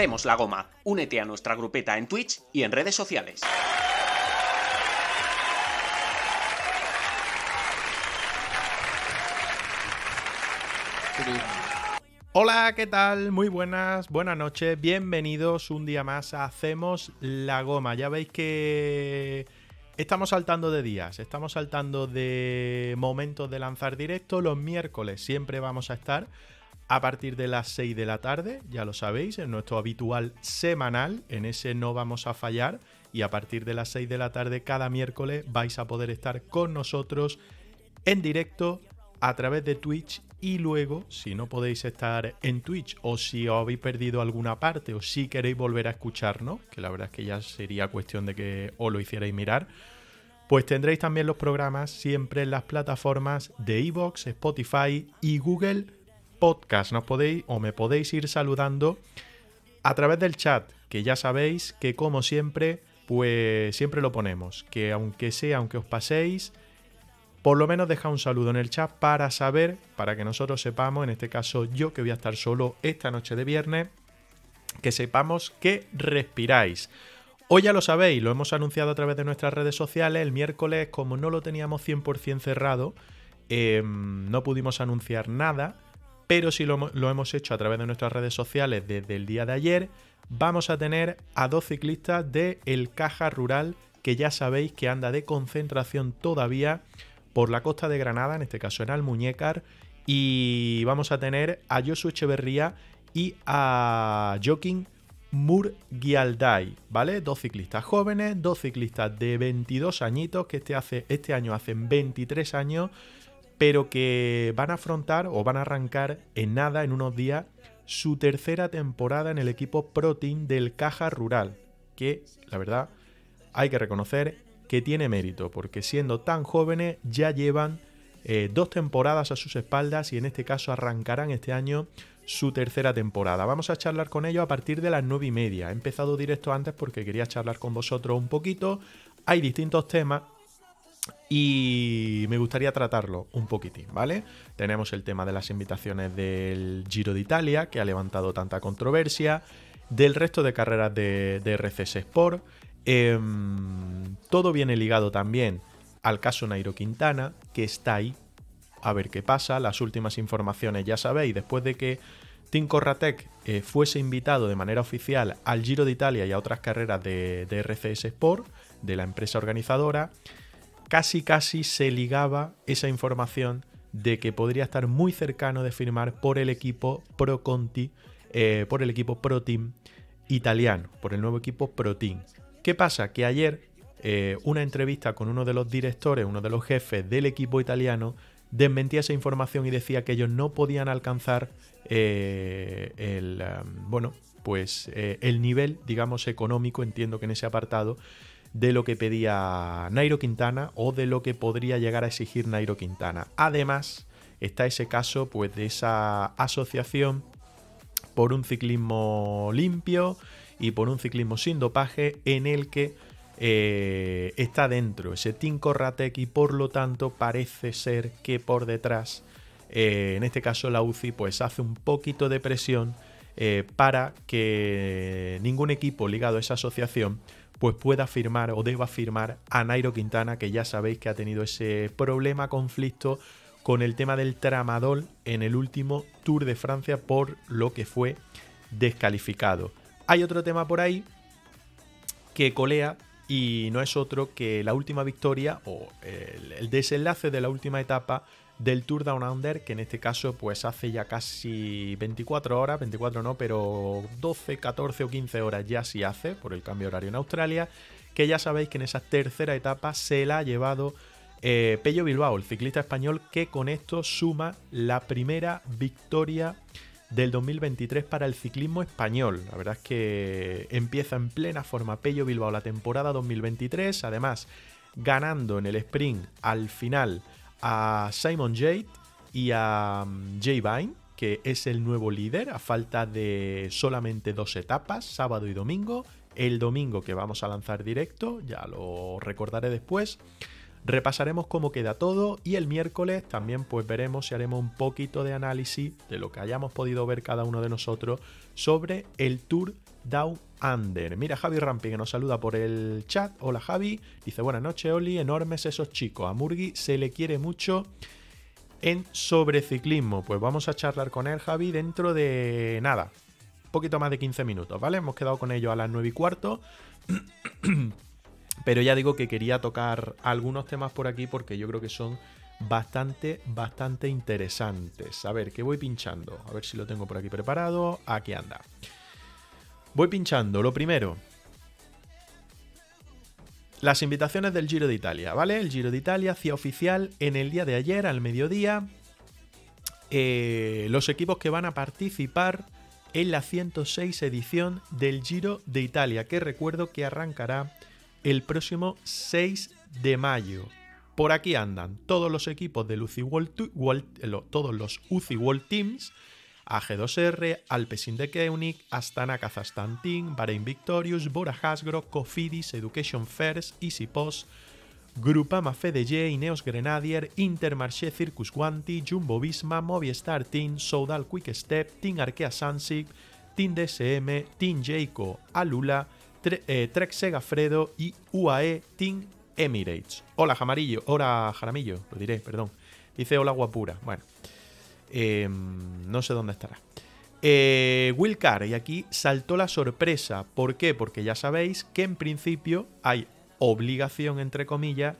Hacemos la goma. Únete a nuestra grupeta en Twitch y en redes sociales. Hola, ¿qué tal? Muy buenas, buenas noches, bienvenidos un día más a Hacemos la Goma. Ya veis que estamos saltando de días, estamos saltando de momentos de lanzar directo. Los miércoles siempre vamos a estar a partir de las 6 de la tarde, ya lo sabéis, en nuestro habitual semanal, en ese no vamos a fallar y a partir de las 6 de la tarde cada miércoles vais a poder estar con nosotros en directo a través de Twitch y luego, si no podéis estar en Twitch o si os habéis perdido alguna parte o si queréis volver a escucharnos, que la verdad es que ya sería cuestión de que os lo hicierais mirar, pues tendréis también los programas siempre en las plataformas de Evox, Spotify y Google podcast. Nos podéis o me podéis ir saludando a través del chat, que ya sabéis que como siempre, pues siempre lo ponemos, que aunque sea, aunque os paséis, por lo menos deja un saludo en el chat para saber, para que nosotros sepamos, en este caso yo que voy a estar solo esta noche de viernes, que sepamos que respiráis. Hoy ya lo sabéis, lo hemos anunciado a través de nuestras redes sociales, el miércoles como no lo teníamos 100% cerrado, em, no pudimos anunciar nada, pero si lo, hemos hecho a través de nuestras redes sociales desde el día de ayer, vamos a tener a dos ciclistas de El Caja Rural, que ya sabéis que anda de concentración todavía por la costa de Granada, en este caso en Almuñécar, y vamos a tener a Josu Echeverría y a Joaquín Murgialdai, ¿vale? Dos ciclistas jóvenes, dos ciclistas de 22 añitos, que este, hace, este año hacen 23 años, pero que van a afrontar o van a arrancar en nada, en unos días, su tercera temporada en el equipo Pro Team del Caja Rural, que la verdad hay que reconocer que tiene mérito, porque siendo tan jóvenes ya llevan eh, dos temporadas a sus espaldas y en este caso arrancarán este año su tercera temporada. Vamos a charlar con ellos a partir de las nueve y media. He empezado directo antes porque quería charlar con vosotros un poquito. Hay distintos temas y me gustaría tratarlo un poquitín, ¿vale? Tenemos el tema de las invitaciones del Giro de Italia, que ha levantado tanta controversia, del resto de carreras de, RCS Sport. Em, todo viene ligado también al caso Nairo Quintana, que está ahí. A ver qué pasa. Las últimas informaciones, ya sabéis, después de que Tim Corratec eh, fuese invitado de manera oficial al Giro de Italia y a otras carreras de, de RCS Sport, de la empresa organizadora, casi casi se ligaba esa información de que podría estar muy cercano de firmar por el equipo Pro Conti, eh, por el equipo Pro Team italiano, por el nuevo equipo Pro Team. ¿Qué pasa? Que ayer eh, una entrevista con uno de los directores, uno de los jefes del equipo italiano, desmentía esa información y decía que ellos no podían alcanzar eh, el, bueno, pues el nivel, digamos, económico, entiendo que en ese apartado, de lo que pedía Nairo Quintana o de lo que podría llegar a exigir Nairo Quintana. Además, está ese caso pues, de esa asociación por un ciclismo limpio y por un ciclismo sin dopaje en el que eh, está dentro ese Team Corratec y por lo tanto parece ser que por detrás, eh, en este caso la UCI, pues hace un poquito de presión eh, para que ningún equipo ligado a esa asociación pues pueda firmar o deba firmar a Nairo Quintana, que ya sabéis que ha tenido ese problema, conflicto con el tema del tramadol en el último Tour de Francia, por lo que fue descalificado. Hay otro tema por ahí que colea y no es otro que la última victoria o el, desenlace de la última etapa del Tour Down Under, que en este caso pues hace ya casi 24 horas, 24 no, pero 12, 14 o 15 horas ya sí hace por el cambio horario en Australia, que ya sabéis que en esa tercera etapa se la ha llevado eh, Pello Bilbao, el ciclista español que con esto suma la primera victoria del 2023 para el ciclismo español. La verdad es que empieza en plena forma Pello Bilbao la temporada 2023, además ganando en el sprint al final a Simon Jade y a mm, Jay Vine, que es el nuevo líder, a falta de solamente dos etapas, sábado y domingo. El domingo que vamos a lanzar directo, ya lo recordaré después. Repasaremos cómo queda todo y el miércoles también pues veremos si haremos un poquito de análisis de lo que hayamos podido ver cada uno de nosotros sobre el Tour Down Under. Mira Javi Rampi que nos saluda por el chat. Hola Javi. Dice buenas noches Oli, enormes esos chicos. A Murgi se le quiere mucho en sobre ciclismo. Pues vamos a charlar con él Javi dentro de nada. Un poquito más de 15 minutos, ¿vale? Hemos quedado con ellos a las 9 y cuarto. Pero ya digo que quería tocar algunos temas por aquí porque yo creo que son bastante, bastante interesantes. A ver, ¿qué voy pinchando? A ver si lo tengo por aquí preparado. Aquí anda. Voy pinchando. Lo primero. Las invitaciones del Giro de Italia, ¿vale? El Giro de Italia hacía oficial en el día de ayer, al mediodía, eh, los equipos que van a participar en la 106 edición del Giro de Italia, que recuerdo que arrancará el próximo 6 de mayo. Por aquí andan todos los equipos del UCI World, todos los UCI World Teams, AG2R, Alpecin de Koenig, Astana Kazastan Team, Victorious, Bora Hasgro, Cofidis, Education First, Easy Post, Grupama FDJ, Ineos Grenadier, Intermarché Circus Guanti, Jumbo Visma, Movistar Team, Soudal Quick Step, Team Arkea Sansig, Team DSM, Team Jayco, Alula, eh, Trek Segafredo y UAE Team Emirates. Hola Jamarillo, hola Jaramillo, lo diré, perdón. Dice hola guapura. Bueno, em, no sé dónde estará. Eh, Wilcar, y aquí saltó la sorpresa. ¿Por qué? Porque ya sabéis que en principio hay obligación, entre comillas,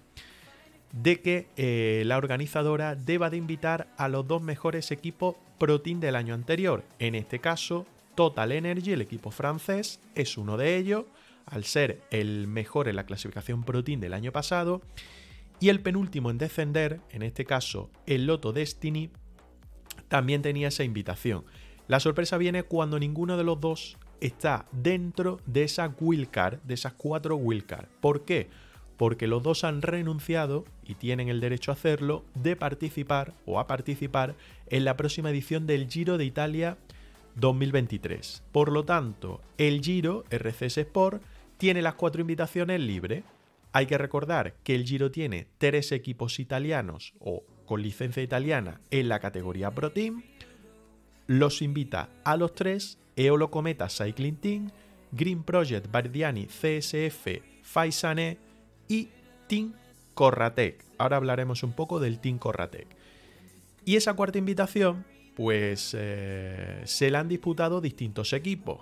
de que eh, la organizadora deba de invitar a los dos mejores equipos Pro del año anterior. En este caso, Total Energy, el equipo francés, es uno de ellos, al ser el mejor en la clasificación Pro Team del año pasado. Y el penúltimo en descender, en este caso el Loto Destiny, también tenía esa invitación. La sorpresa viene cuando ninguno de los dos está dentro de esa wildcard, de esas cuatro wildcard. ¿Por qué? Porque los dos han renunciado y tienen el derecho a hacerlo de participar o a participar en la próxima edición del Giro de Italia 2023. Por lo tanto, el Giro RCS Sport tiene las cuatro invitaciones libres. Hay que recordar que el Giro tiene tres equipos italianos o con licencia italiana en la categoría Pro Team. Los invita a los tres Eolo Cometa Cycling Team, Green Project Bardiani CSF Faisane y Team Corratec. Ahora hablaremos un poco del Team Corratec. Y esa cuarta invitación pues eh, se la han disputado distintos equipos.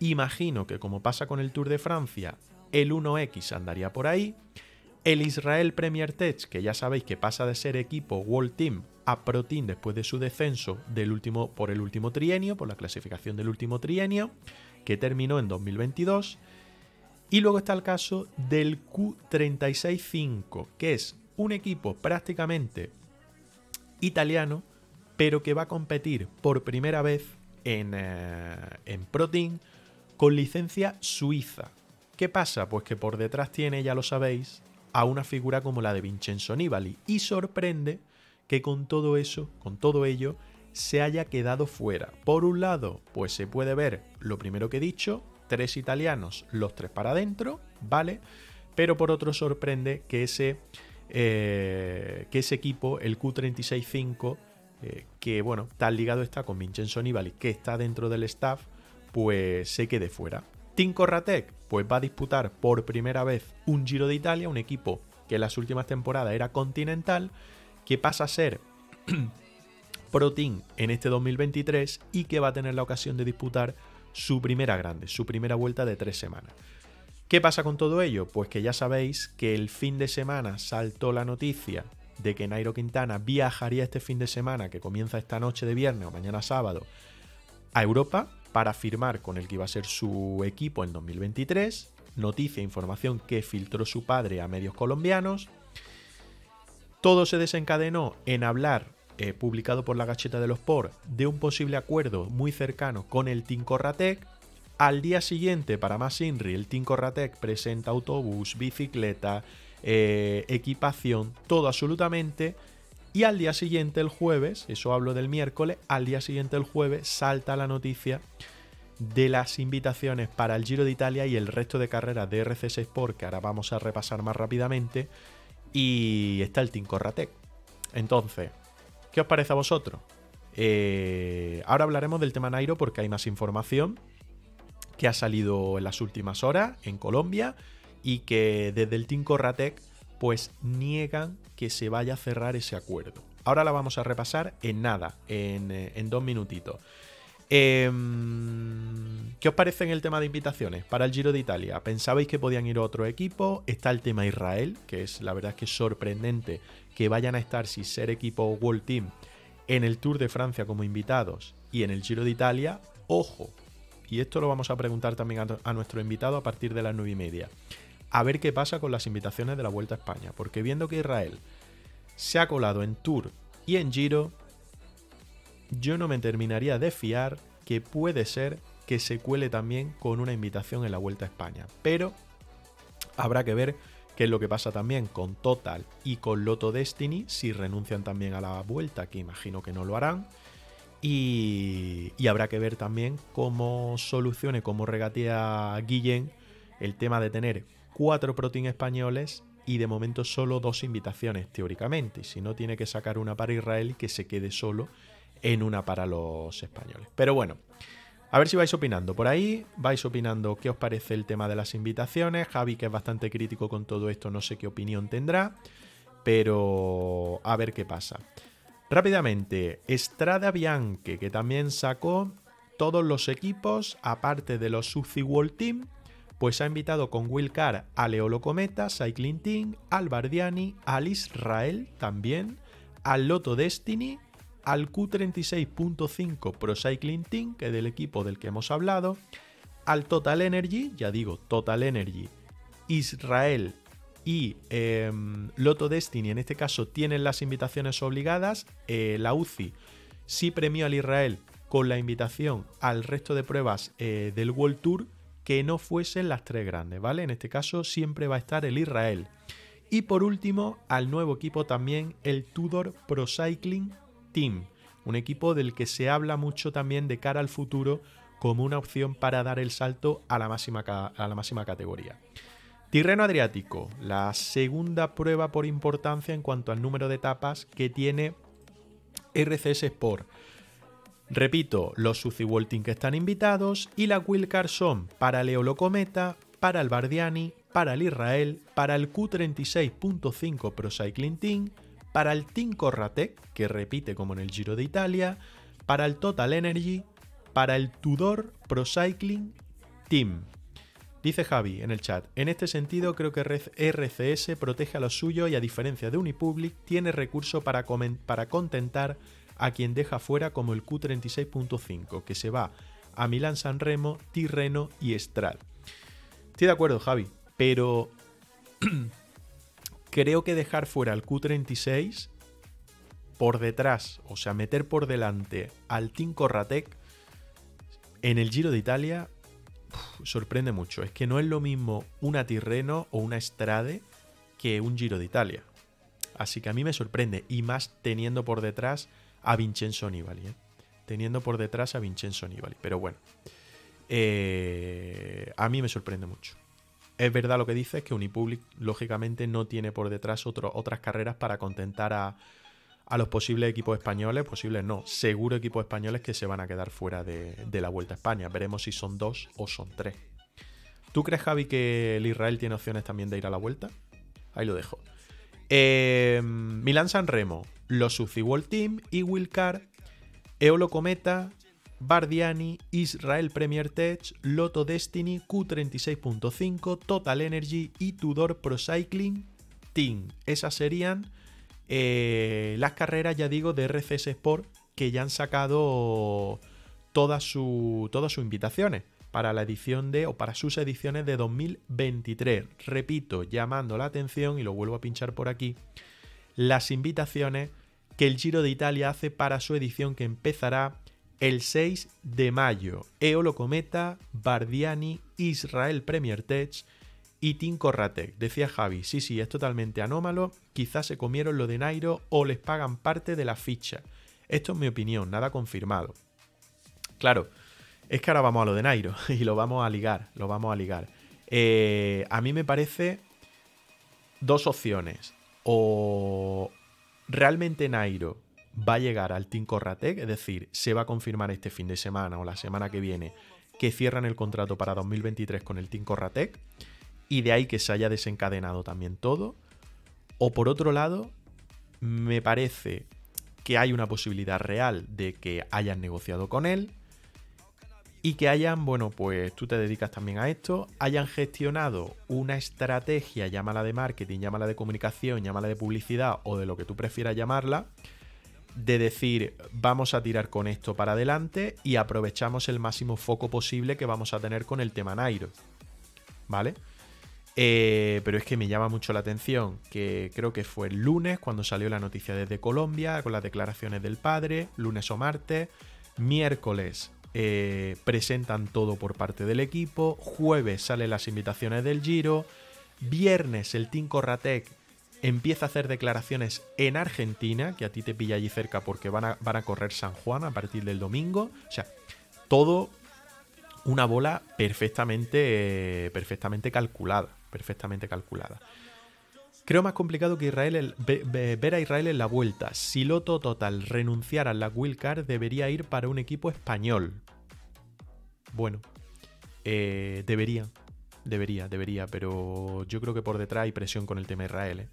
Imagino que como pasa con el Tour de Francia, el 1X andaría por ahí. El Israel Premier Tech, que ya sabéis que pasa de ser equipo World Team a Pro Team después de su descenso del último, por el último trienio, por la clasificación del último trienio, que terminó en 2022. Y luego está el caso del Q365, que es un equipo prácticamente italiano, pero que va a competir por primera vez en, eh, en Pro Team con licencia suiza. ¿Qué pasa? Pues que por detrás tiene, ya lo sabéis, a una figura como la de Vincenzo Nibali y sorprende que con todo eso, con todo ello, se haya quedado fuera. Por un lado, pues se puede ver lo primero que he dicho, tres italianos, los tres para adentro, ¿vale? Pero por otro sorprende que ese, eh, que ese equipo, el Q365, eh, que bueno, tan ligado está con Vincenzo Nibali, que está dentro del staff, pues se quede fuera. Team Corratec, pues va a disputar por primera vez un Giro de Italia, un equipo que en las últimas temporadas era continental, que pasa a ser Pro Team en este 2023 y que va a tener la ocasión de disputar su primera grande, su primera vuelta de tres semanas. ¿Qué pasa con todo ello? Pues que ya sabéis que el fin de semana saltó la noticia de que Nairo Quintana viajaría este fin de semana, que comienza esta noche de viernes o mañana sábado, a Europa para firmar con el que iba a ser su equipo en 2023. Noticia, información que filtró su padre a medios colombianos. Todo se desencadenó en hablar, eh, publicado por la Gacheta de los Por, de un posible acuerdo muy cercano con el Team Corratec. Al día siguiente, para más INRI, el Team Corratec presenta autobús, bicicleta, eh, equipación, todo absolutamente. Y al día siguiente, el jueves, eso hablo del miércoles, al día siguiente, el jueves, salta la noticia de las invitaciones para el Giro de Italia y el resto de carreras de RC6 Sport, que ahora vamos a repasar más rápidamente. Y está el Team Corratec. Entonces, ¿qué os parece a vosotros? Eh, ahora hablaremos del tema Nairo porque hay más información que ha salido en las últimas horas en Colombia y que desde el Team Corratec pues niegan que se vaya a cerrar ese acuerdo. Ahora la vamos a repasar en nada, en, eh, dos minutitos. Em, ¿Qué os parece en el tema de invitaciones para el Giro de Italia? ¿Pensabais que podían ir a otro equipo? Está el tema Israel, que es la verdad es que es sorprendente que vayan a estar sin ser equipo World Team en el Tour de Francia como invitados y en el Giro de Italia. Ojo, y esto lo vamos a preguntar también a, nuestro invitado a partir de las 9 y media a ver qué pasa con las invitaciones de la Vuelta a España, porque viendo que Israel se ha colado en Tour y en Giro, yo no me terminaría de fiar que puede ser que se cuele también con una invitación en la Vuelta a España. Pero habrá que ver qué es lo que pasa también con Total y con Loto Destiny, si renuncian también a la Vuelta, que imagino que no lo harán. Y, y habrá que ver también cómo solucione, cómo regatea Guillén el tema de tener cuatro protein españoles y de momento solo dos invitaciones, teóricamente. Y si no, tiene que sacar una para Israel y que se quede solo en una para los españoles. Pero bueno, a ver si vais opinando. Por ahí vais opinando qué os parece el tema de las invitaciones. Javi, que es bastante crítico con todo esto, no sé qué opinión tendrá. Pero a ver qué pasa. Rápidamente, Estrada Bianche, que también sacó todos los equipos, aparte de los Suzy Team, pues ha invitado con Will Carr a Leolo Cometa, Cycling Team, al Bardiani, al Israel también, al Lotto Destiny, al Q36.5 Pro Cycling Team, que es del equipo del que hemos hablado, al Total Energy, ya digo, Total Energy, Israel y eh, Lotto Destiny, en este caso, tienen las invitaciones obligadas. Eh, la UCI sí premió al Israel con la invitación al resto de pruebas eh, del World Tour que no fuesen las tres grandes, ¿vale? En este caso siempre va a estar el Israel. Y por último, al nuevo equipo también el Tudor Pro Cycling Team, un equipo del que se habla mucho también de cara al futuro como una opción para dar el salto a la máxima, a la máxima categoría. Tirreno Adriático, la segunda prueba por importancia en cuanto al número de etapas que tiene RCS Sport. Repito, los Suzy que están invitados y la Wilcar son para Leo Cometa, para el Bardiani, para el Israel, para el Q36.5 Pro Cycling Team, para el Team Corratec, que repite como en el Giro de Italia, para el Total Energy, para el Tudor Pro Cycling Team. Dice Javi en el chat, en este sentido creo que RCS protege a los suyos y a diferencia de Unipublic tiene recurso para, para contentar a quien deja fuera como el Q36.5, que se va a Milán San Remo, Tirreno y Estrad. Estoy de acuerdo, Javi, pero creo que dejar fuera el Q36 por detrás, o sea, meter por delante al Team Corratec en el Giro de Italia sorprende mucho. Es que no es lo mismo una Tirreno o una Estrade que un Giro de Italia. Así que a mí me sorprende, y más teniendo por detrás a Vincenzo Nibali, ¿eh? teniendo por detrás a Vincenzo Nibali. Pero bueno, eh, a mí me sorprende mucho. Es verdad lo que dices, que Unipublic lógicamente no tiene por detrás otras carreras para contentar a, los posibles equipos españoles, posibles no, seguro equipos españoles que se van a quedar fuera de, la Vuelta a España. Veremos si son dos o son tres. ¿Tú crees, Javi, que el Israel tiene opciones también de ir a la Vuelta? Ahí lo dejo. Eh, Milan San Remo, los Suzuki World Team y Wilcar, Eolo Cometa, Bardiani, Israel Premier Tech, Lotto Destiny, Q36.5, Total Energy y Tudor Pro Cycling Team. Esas serían eh, las carreras, ya digo, de RCS Sport que ya han sacado todas sus invitaciones para la edición de o para sus ediciones de 2023. Repito, llamando la atención y lo vuelvo a pinchar por aquí, las invitaciones que el Giro de Italia hace para su edición que empezará el 6 de mayo. Eolo Cometa, Bardiani, Israel Premier Tech y Team Corratec. Decía Javi, sí, sí, es totalmente anómalo, quizás se comieron lo de Nairo o les pagan parte de la ficha. Esto es mi opinión, nada confirmado. Claro, es que ahora vamos a lo de Nairo y lo vamos a ligar, lo vamos a ligar. Eh, a mí me parece dos opciones. O realmente Nairo va a llegar al Team Corratec, es decir, se va a confirmar este fin de semana o la semana que viene que cierran el contrato para 2023 con el Team Corratec y de ahí que se haya desencadenado también todo. O por otro lado, me parece que hay una posibilidad real de que hayan negociado con él, y que hayan, bueno, pues tú te dedicas también a esto, hayan gestionado una estrategia, llámala de marketing, llámala de comunicación, llámala de publicidad o de lo que tú prefieras llamarla, de decir, vamos a tirar con esto para adelante y aprovechamos el máximo foco posible que vamos a tener con el tema Nairo. ¿Vale? Eh, pero es que me llama mucho la atención que creo que fue el lunes cuando salió la noticia desde Colombia con las declaraciones del padre, lunes o martes, miércoles eh, presentan todo por parte del equipo, jueves salen las invitaciones del Giro, viernes el Team Corratec empieza a hacer declaraciones en Argentina, que a ti te pilla allí cerca porque van a, van a correr San Juan a partir del domingo, o sea, todo una bola perfectamente, perfectamente calculada, perfectamente calculada. Creo más complicado que Israel ver a Israel en la vuelta. Si Loto Total renunciara a la wildcard, debería ir para un equipo español. Bueno, eh, debería, debería, debería, pero yo creo que por detrás hay presión con el tema Israel. ¿eh?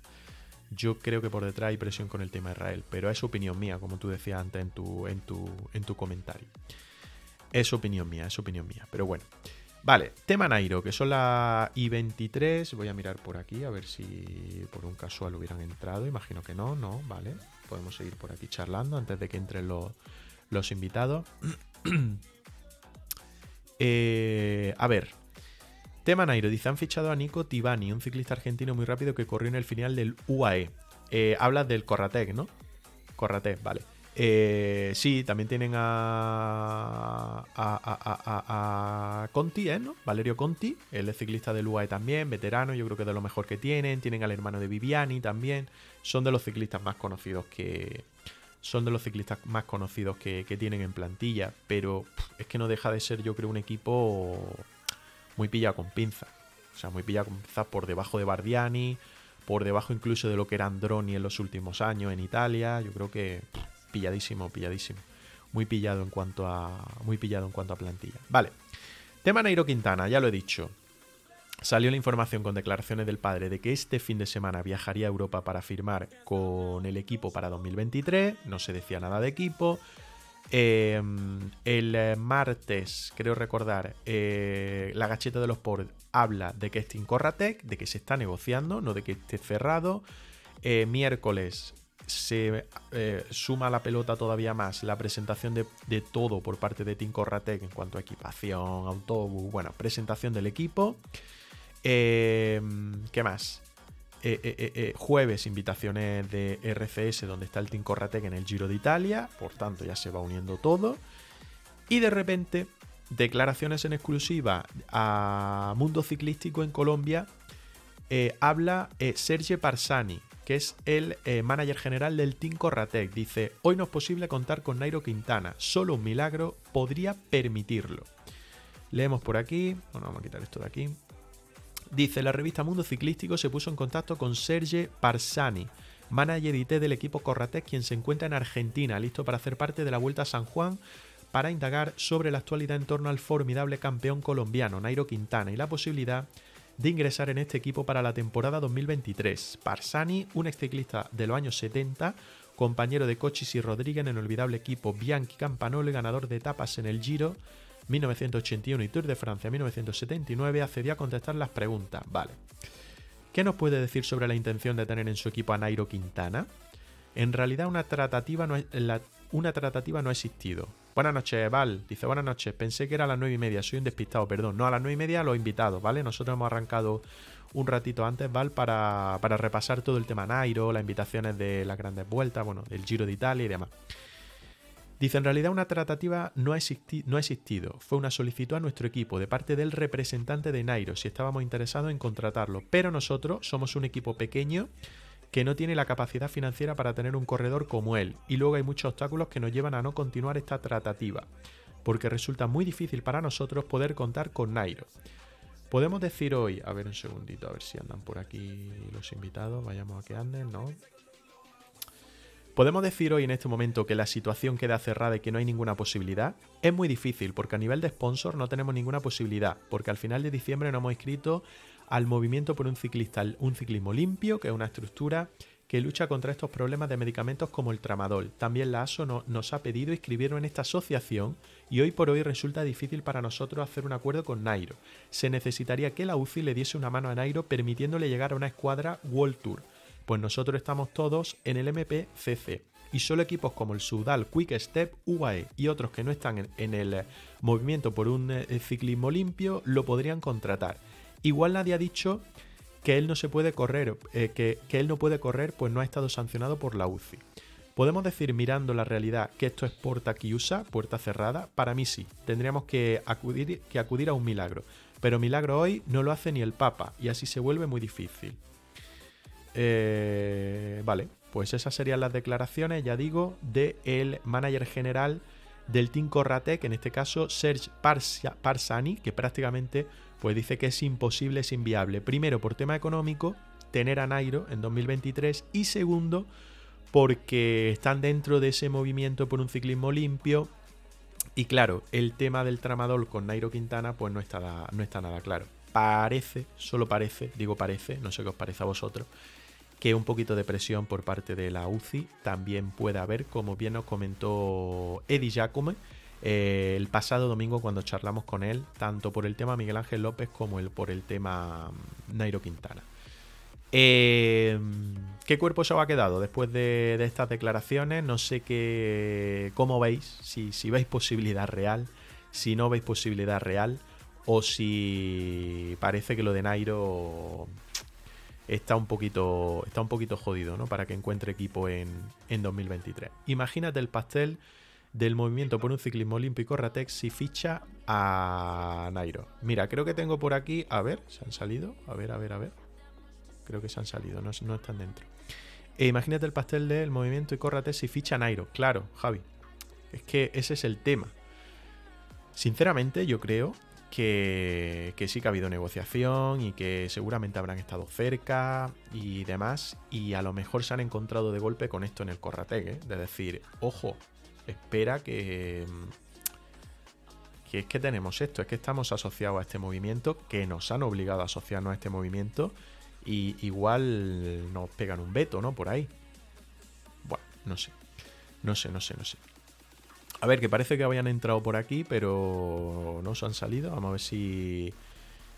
Yo creo que por detrás hay presión con el tema Israel, pero es opinión mía, como tú decías antes en tu, en tu, en tu comentario. Es opinión mía, es opinión mía, pero bueno. Vale, tema Nairo, que son las I23. Voy a mirar por aquí a ver si por un casual hubieran entrado. Imagino que no, no, vale. Podemos seguir por aquí charlando antes de que entren los, los invitados. eh, a ver, tema Nairo. Dice: Han fichado a Nico Tibani, un ciclista argentino muy rápido que corrió en el final del UAE. Eh, hablas del Corratec, ¿no? Corratec, vale. Eh, sí, también tienen a, a, Conti, ¿eh? ¿no? Valerio Conti, el ciclista del UAE también, veterano, yo creo que de lo mejor que tienen. Tienen al hermano de Viviani también. Son de los ciclistas más conocidos que. Son de los ciclistas más conocidos que, tienen en plantilla. Pero es que no deja de ser, yo creo, un equipo muy pillado con pinzas. O sea, muy pillado con pinzas por debajo de Bardiani, por debajo incluso de lo que era Androni en los últimos años en Italia. Yo creo que pilladísimo, pilladísimo. Muy pillado en cuanto a. Muy pillado en cuanto a plantilla. Vale. Tema Nairo Quintana, ya lo he dicho. Salió la información con declaraciones del padre de que este fin de semana viajaría a Europa para firmar con el equipo para 2023. No se decía nada de equipo. Em, el martes, creo recordar, eh, la gacheta de los por habla de que es Corratec, de que se está negociando, no de que esté cerrado. Eh, miércoles, se eh, suma la pelota todavía más la presentación de, todo por parte de Team en cuanto a equipación, autobús, bueno, presentación del equipo. Em, ¿Qué más? Eh, eh, jueves, invitaciones de RCS, donde está el Team en el Giro de Italia, por tanto ya se va uniendo todo. Y de repente, declaraciones en exclusiva a Mundo Ciclístico en Colombia, habla Sergio Parsani, que es el eh, manager general del Team Corratec. Dice, hoy no es posible contar con Nairo Quintana, solo un milagro podría permitirlo. Leemos por aquí, bueno, vamos a quitar esto de aquí. Dice, la revista Mundo Ciclístico se puso en contacto con Serge Parsani, manager IT del equipo Corratec, quien se encuentra en Argentina, listo para hacer parte de la Vuelta a San Juan para indagar sobre la actualidad en torno al formidable campeón colombiano, Nairo Quintana, y la posibilidad de ingresar en este equipo para la temporada 2023. Parsani, un exciclista de los años 70, compañero de Cochis y Rodríguez en el olvidable equipo Bianchi Campanole, ganador de etapas en el Giro 1981 y Tour de Francia 1979, accedió a contestar las preguntas. Vale. ¿Qué nos puede decir sobre la intención de tener en su equipo a Nairo Quintana? En realidad una tratativa no, una tratativa no ha existido. Buenas noches, Val. Dice, buenas noches. Pensé que era a las nueve y media. Soy un despistado, perdón. No, a las nueve y media los invitados, ¿vale? Nosotros hemos arrancado un ratito antes, Val, para, para repasar todo el tema Nairo, las invitaciones de las grandes vueltas, bueno, del Giro de Italia y demás. Dice, en realidad una tratativa no no ha, existido. Fue una solicitud a nuestro equipo de parte del representante de Nairo si estábamos interesados en contratarlo. Pero nosotros somos un equipo pequeño que no tiene la capacidad financiera para tener un corredor como él, y luego hay muchos obstáculos que nos llevan a no continuar esta tratativa, porque resulta muy difícil para nosotros poder contar con Nairo. Podemos decir hoy, a ver un segundito, a ver si andan por aquí los invitados, vayamos a que anden, ¿no? ¿Podemos decir hoy en este momento que la situación queda cerrada y que no hay ninguna posibilidad? Es muy difícil porque a nivel de sponsor no tenemos ninguna posibilidad, porque al final de diciembre no hemos inscrito al movimiento por un ciclista, un ciclismo limpio, que es una estructura que lucha contra estos problemas de medicamentos como el tramadol. También la ASO nos ha pedido inscribirnos en esta asociación y hoy por hoy resulta difícil para nosotros hacer un acuerdo con Nairo. Se necesitaría que la UCI le diese una mano a Nairo permitiéndole llegar a una escuadra World Tour. Pues nosotros estamos todos en el MPCC y solo equipos como el Sudal, Quick Step, UAE y otros que no están en, el movimiento por un eh, ciclismo limpio lo podrían contratar. Igual nadie ha dicho que él no se puede correr, eh, que, él no puede correr, pues no ha estado sancionado por la UCI. ¿Podemos decir mirando la realidad que esto es puerta que usa, puerta cerrada? Para mí sí, tendríamos que acudir, que acudir a un milagro. Pero milagro hoy no lo hace ni el Papa y así se vuelve muy difícil. Eh, vale, pues esas serían las declaraciones, ya digo, del manager general del Team Corratec, en este caso Serge Parsani, que prácticamente pues dice que es imposible, es inviable. Primero, por tema económico, tener a Nairo en 2023 y segundo, porque están dentro de ese movimiento por un ciclismo limpio. Y claro, el tema del tramadol con Nairo Quintana pues no está, no está nada claro. Parece, solo parece, digo parece, no sé qué os parece a vosotros, que un poquito de presión por parte de la UCI también puede haber, como bien nos comentó Eddie Giacome, eh, el pasado domingo cuando charlamos con él, tanto por el tema Miguel Ángel López como el, por el tema mm, Nairo Quintana. Eh, ¿Qué cuerpo se ha quedado después de, estas declaraciones? No sé qué, cómo veis, si, si veis posibilidad real, si no veis posibilidad real, o si parece que lo de Nairo está un poquito, está un poquito jodido, ¿no? Para que encuentre equipo en, en 2023. Imagínate el pastel del movimiento por un ciclismo olímpico Ratex si ficha a Nairo. Mira, creo que tengo por aquí. A ver, ¿se han salido? A ver, a ver, a ver. Creo que se han salido, no, no están dentro. E imagínate el pastel del movimiento y córrate si ficha Nairo. Claro, Javi. Es que ese es el tema. Sinceramente, yo creo que, que, sí que ha habido negociación y que seguramente habrán estado cerca y demás. Y a lo mejor se han encontrado de golpe con esto en el Corratec, ¿eh? de decir, ojo, espera que, que es que tenemos esto, es que estamos asociados a este movimiento, que nos han obligado a asociarnos a este movimiento y igual nos pegan un veto, ¿no? Por ahí. Bueno, no sé. No sé, no sé, no sé. A ver, que parece que habían entrado por aquí, pero no se han salido. Vamos a ver si.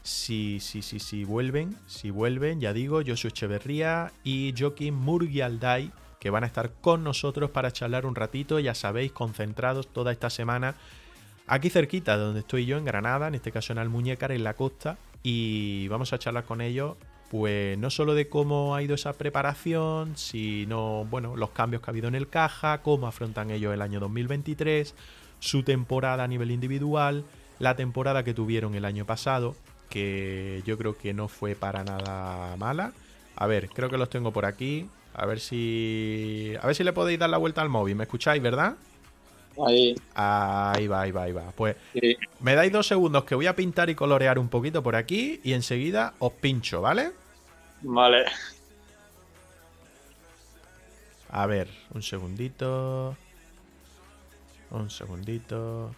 Si, si, si, si vuelven. Si vuelven, ya digo, yo soy Echeverría y Joaquín Murgialdai que van a estar con nosotros para charlar un ratito, ya sabéis, concentrados toda esta semana aquí cerquita de donde estoy yo, en Granada, en este caso en Almuñécar, en la costa, y vamos a charlar con ellos, pues no solo de cómo ha ido esa preparación, sino, bueno, los cambios que ha habido en el caja, cómo afrontan ellos el año 2023, su temporada a nivel individual, la temporada que tuvieron el año pasado, que yo creo que no fue para nada mala. A ver, creo que los tengo por aquí. A ver si. A ver si le podéis dar la vuelta al móvil. ¿Me escucháis, verdad? Ahí. Ahí va, ahí va, ahí va. Pues me dais dos segundos que voy a pintar y colorear un poquito por aquí y enseguida os pincho, ¿vale? Vale. A ver, un segundito. Un segundito.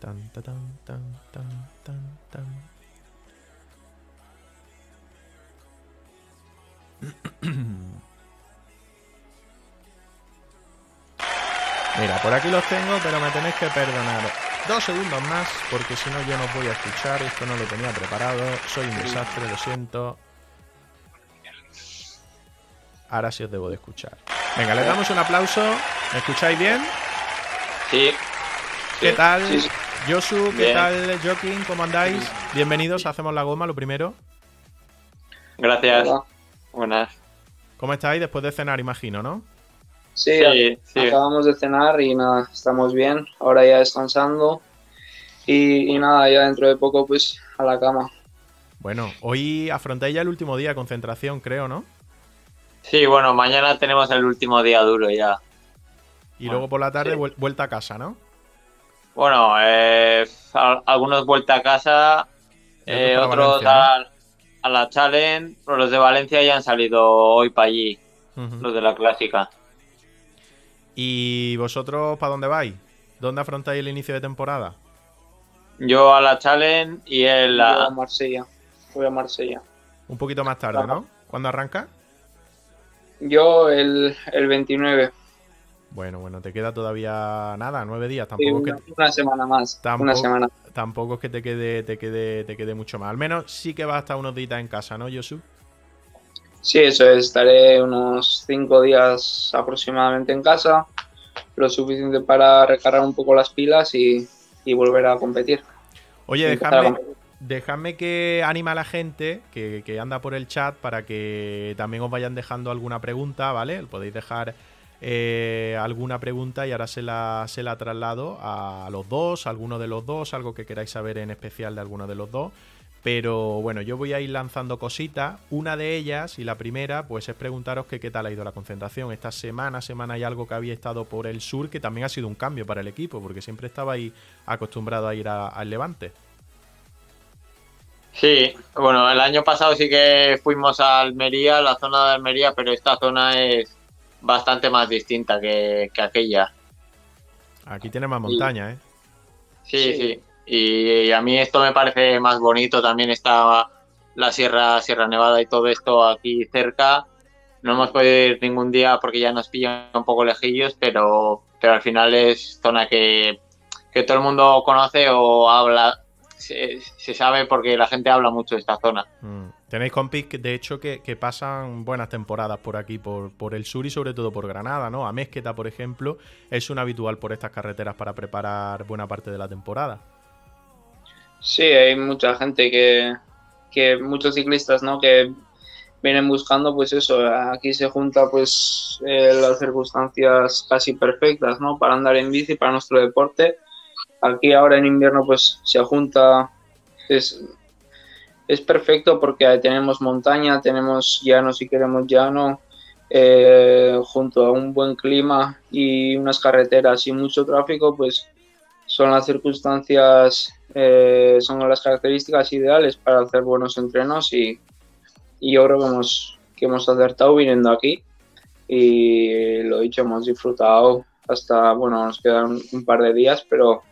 Tan, tan, tan, tan, tan, tan. Mira, por aquí los tengo, pero me tenéis que perdonar dos segundos más, porque si no yo no os voy a escuchar. Esto no lo tenía preparado. Soy un desastre, lo siento. Ahora sí os debo de escuchar. Venga, le damos un aplauso. ¿Me escucháis bien? Sí. ¿Qué tal? sí, sí. Josu, ¿qué Bien. tal, Joaquín? ¿Cómo andáis? Bienvenidos, a hacemos la goma, lo primero. Gracias. Hola. Buenas. ¿Cómo estáis? Después de cenar, imagino, ¿no? Sí, Sí, sí. acabamos de cenar y nada, estamos bien. Ahora ya descansando. Y, y nada, ya dentro de poco, pues a la cama. Bueno, hoy afrontáis ya el último día de concentración, creo, ¿no? Sí, bueno, mañana tenemos el último día duro ya. Y Bueno, luego por la tarde sí. vuel- vuelta a casa, ¿no? Bueno, eh, al- algunos vuelta a casa, otros eh, para otros Valencia, a, a la Challenge, pero los de Valencia ya han salido hoy para allí, los de la clásica. ¿Y vosotros para dónde vais? ¿Dónde afrontáis el inicio de temporada? Yo a la Challenge y él Yo a a... Marsella. Voy a Marsella. Un poquito más tarde, ¿no? ¿Cuándo arranca? Yo el, el 29. Bueno, bueno, te queda todavía nada, nueve días. Sí, Tampoco es una, que, una semana más. Tampoco- Una semana. tampoco es que te quede, te quede, te quede mucho más. Al menos sí que vas a estar unos días en casa, ¿no, Josu? Sí, eso es. Estaré unos cinco días aproximadamente en casa. Lo suficiente para recargar un poco las pilas y, y volver a competir. Oye, competir. dejadme que anima a la gente que, que anda por el chat para que también os vayan dejando alguna pregunta, ¿vale? Podéis dejar eh, alguna pregunta y ahora se la, se la traslado a los dos, a alguno de los dos, algo que queráis saber en especial de alguno de los dos. Pero bueno, yo voy a ir lanzando cositas. Una de ellas, y la primera, pues es preguntaros que qué tal ha ido la concentración. Esta semana, semana y algo que había estado por el sur, que también ha sido un cambio para el equipo, porque siempre estabais acostumbrado a ir al Levante. Sí, bueno, el año pasado sí que fuimos a Almería, la zona de Almería, pero esta zona es bastante más distinta que, que aquella. Aquí tiene más montaña, ¿eh? Sí, Sí. sí. Y a mí esto me parece más bonito. También está la Sierra, Sierra Nevada y todo esto aquí cerca. No hemos podido ir ningún día porque ya nos pillan un poco lejillos, pero, pero al final es zona que, que todo el mundo conoce o habla, se, se sabe porque la gente habla mucho de esta zona. Mm. Tenéis compis, que, de hecho, que, pasan buenas temporadas por aquí, por, por el sur y sobre todo por Granada, ¿no? A Mezqueta, por ejemplo, es un habitual por estas carreteras para preparar buena parte de la temporada. Sí, hay mucha gente que, que muchos ciclistas, ¿no? Que vienen buscando, pues eso, aquí se junta pues eh, las circunstancias casi perfectas, ¿no? Para andar en bici, para nuestro deporte. Aquí ahora en invierno pues se junta, es, es perfecto porque tenemos montaña, tenemos llano si queremos llano, eh, junto a un buen clima y unas carreteras y mucho tráfico, pues son las circunstancias, eh, son las características ideales para hacer buenos entrenos y, y yo creo hemos, que hemos acertado viniendo aquí y lo dicho, hemos disfrutado hasta, bueno, nos quedan un par de días, pero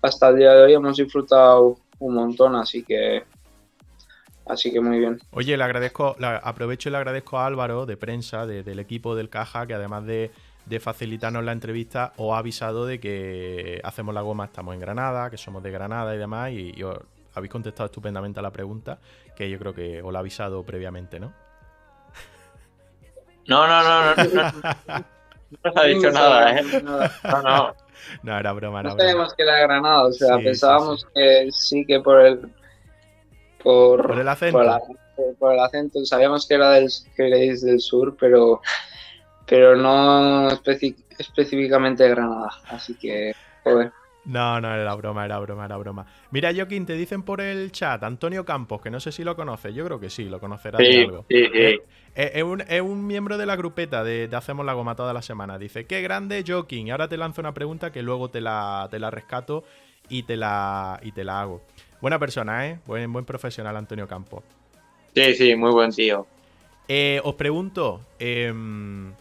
hasta el día de hoy hemos disfrutado un montón, así que, así que muy bien. Oye, le agradezco, la- aprovecho y le agradezco a Álvaro de prensa, de- del equipo del Caja, que además de, de facilitarnos la entrevista, os ha avisado de que hacemos la goma, estamos en Granada, que somos de Granada y demás, y, y os habéis contestado estupendamente a la pregunta, que yo creo que os lo ha avisado previamente, ¿no? No, no, no, no, no, ha dicho nada, ¿eh? No, no. No, era broma, era No broma. sabíamos que era Granada, o sea, Sí, sí, pensábamos sí. que sí que por el por, Por el acento. por el acento, por el acento, sabíamos que era del que erais del sur, pero pero no especi- específicamente de Granada, así que joder. No, no, era broma, era broma, era broma. Mira, Joaquín, te dicen por el chat, Antonio Campos, que no sé si lo conoces, yo creo que sí, lo conocerás de Sí, algo. sí, sí. Eh, Es un, es un miembro de la grupeta de, de Hacemos la Goma toda la semana. Dice, qué grande Joaquín. Y ahora te lanzo una pregunta que luego te la, te la rescato y te la, y te la hago. Buena persona, ¿eh? Buen, buen profesional Antonio Campos. Sí, sí, muy buen tío. Eh, os pregunto, em,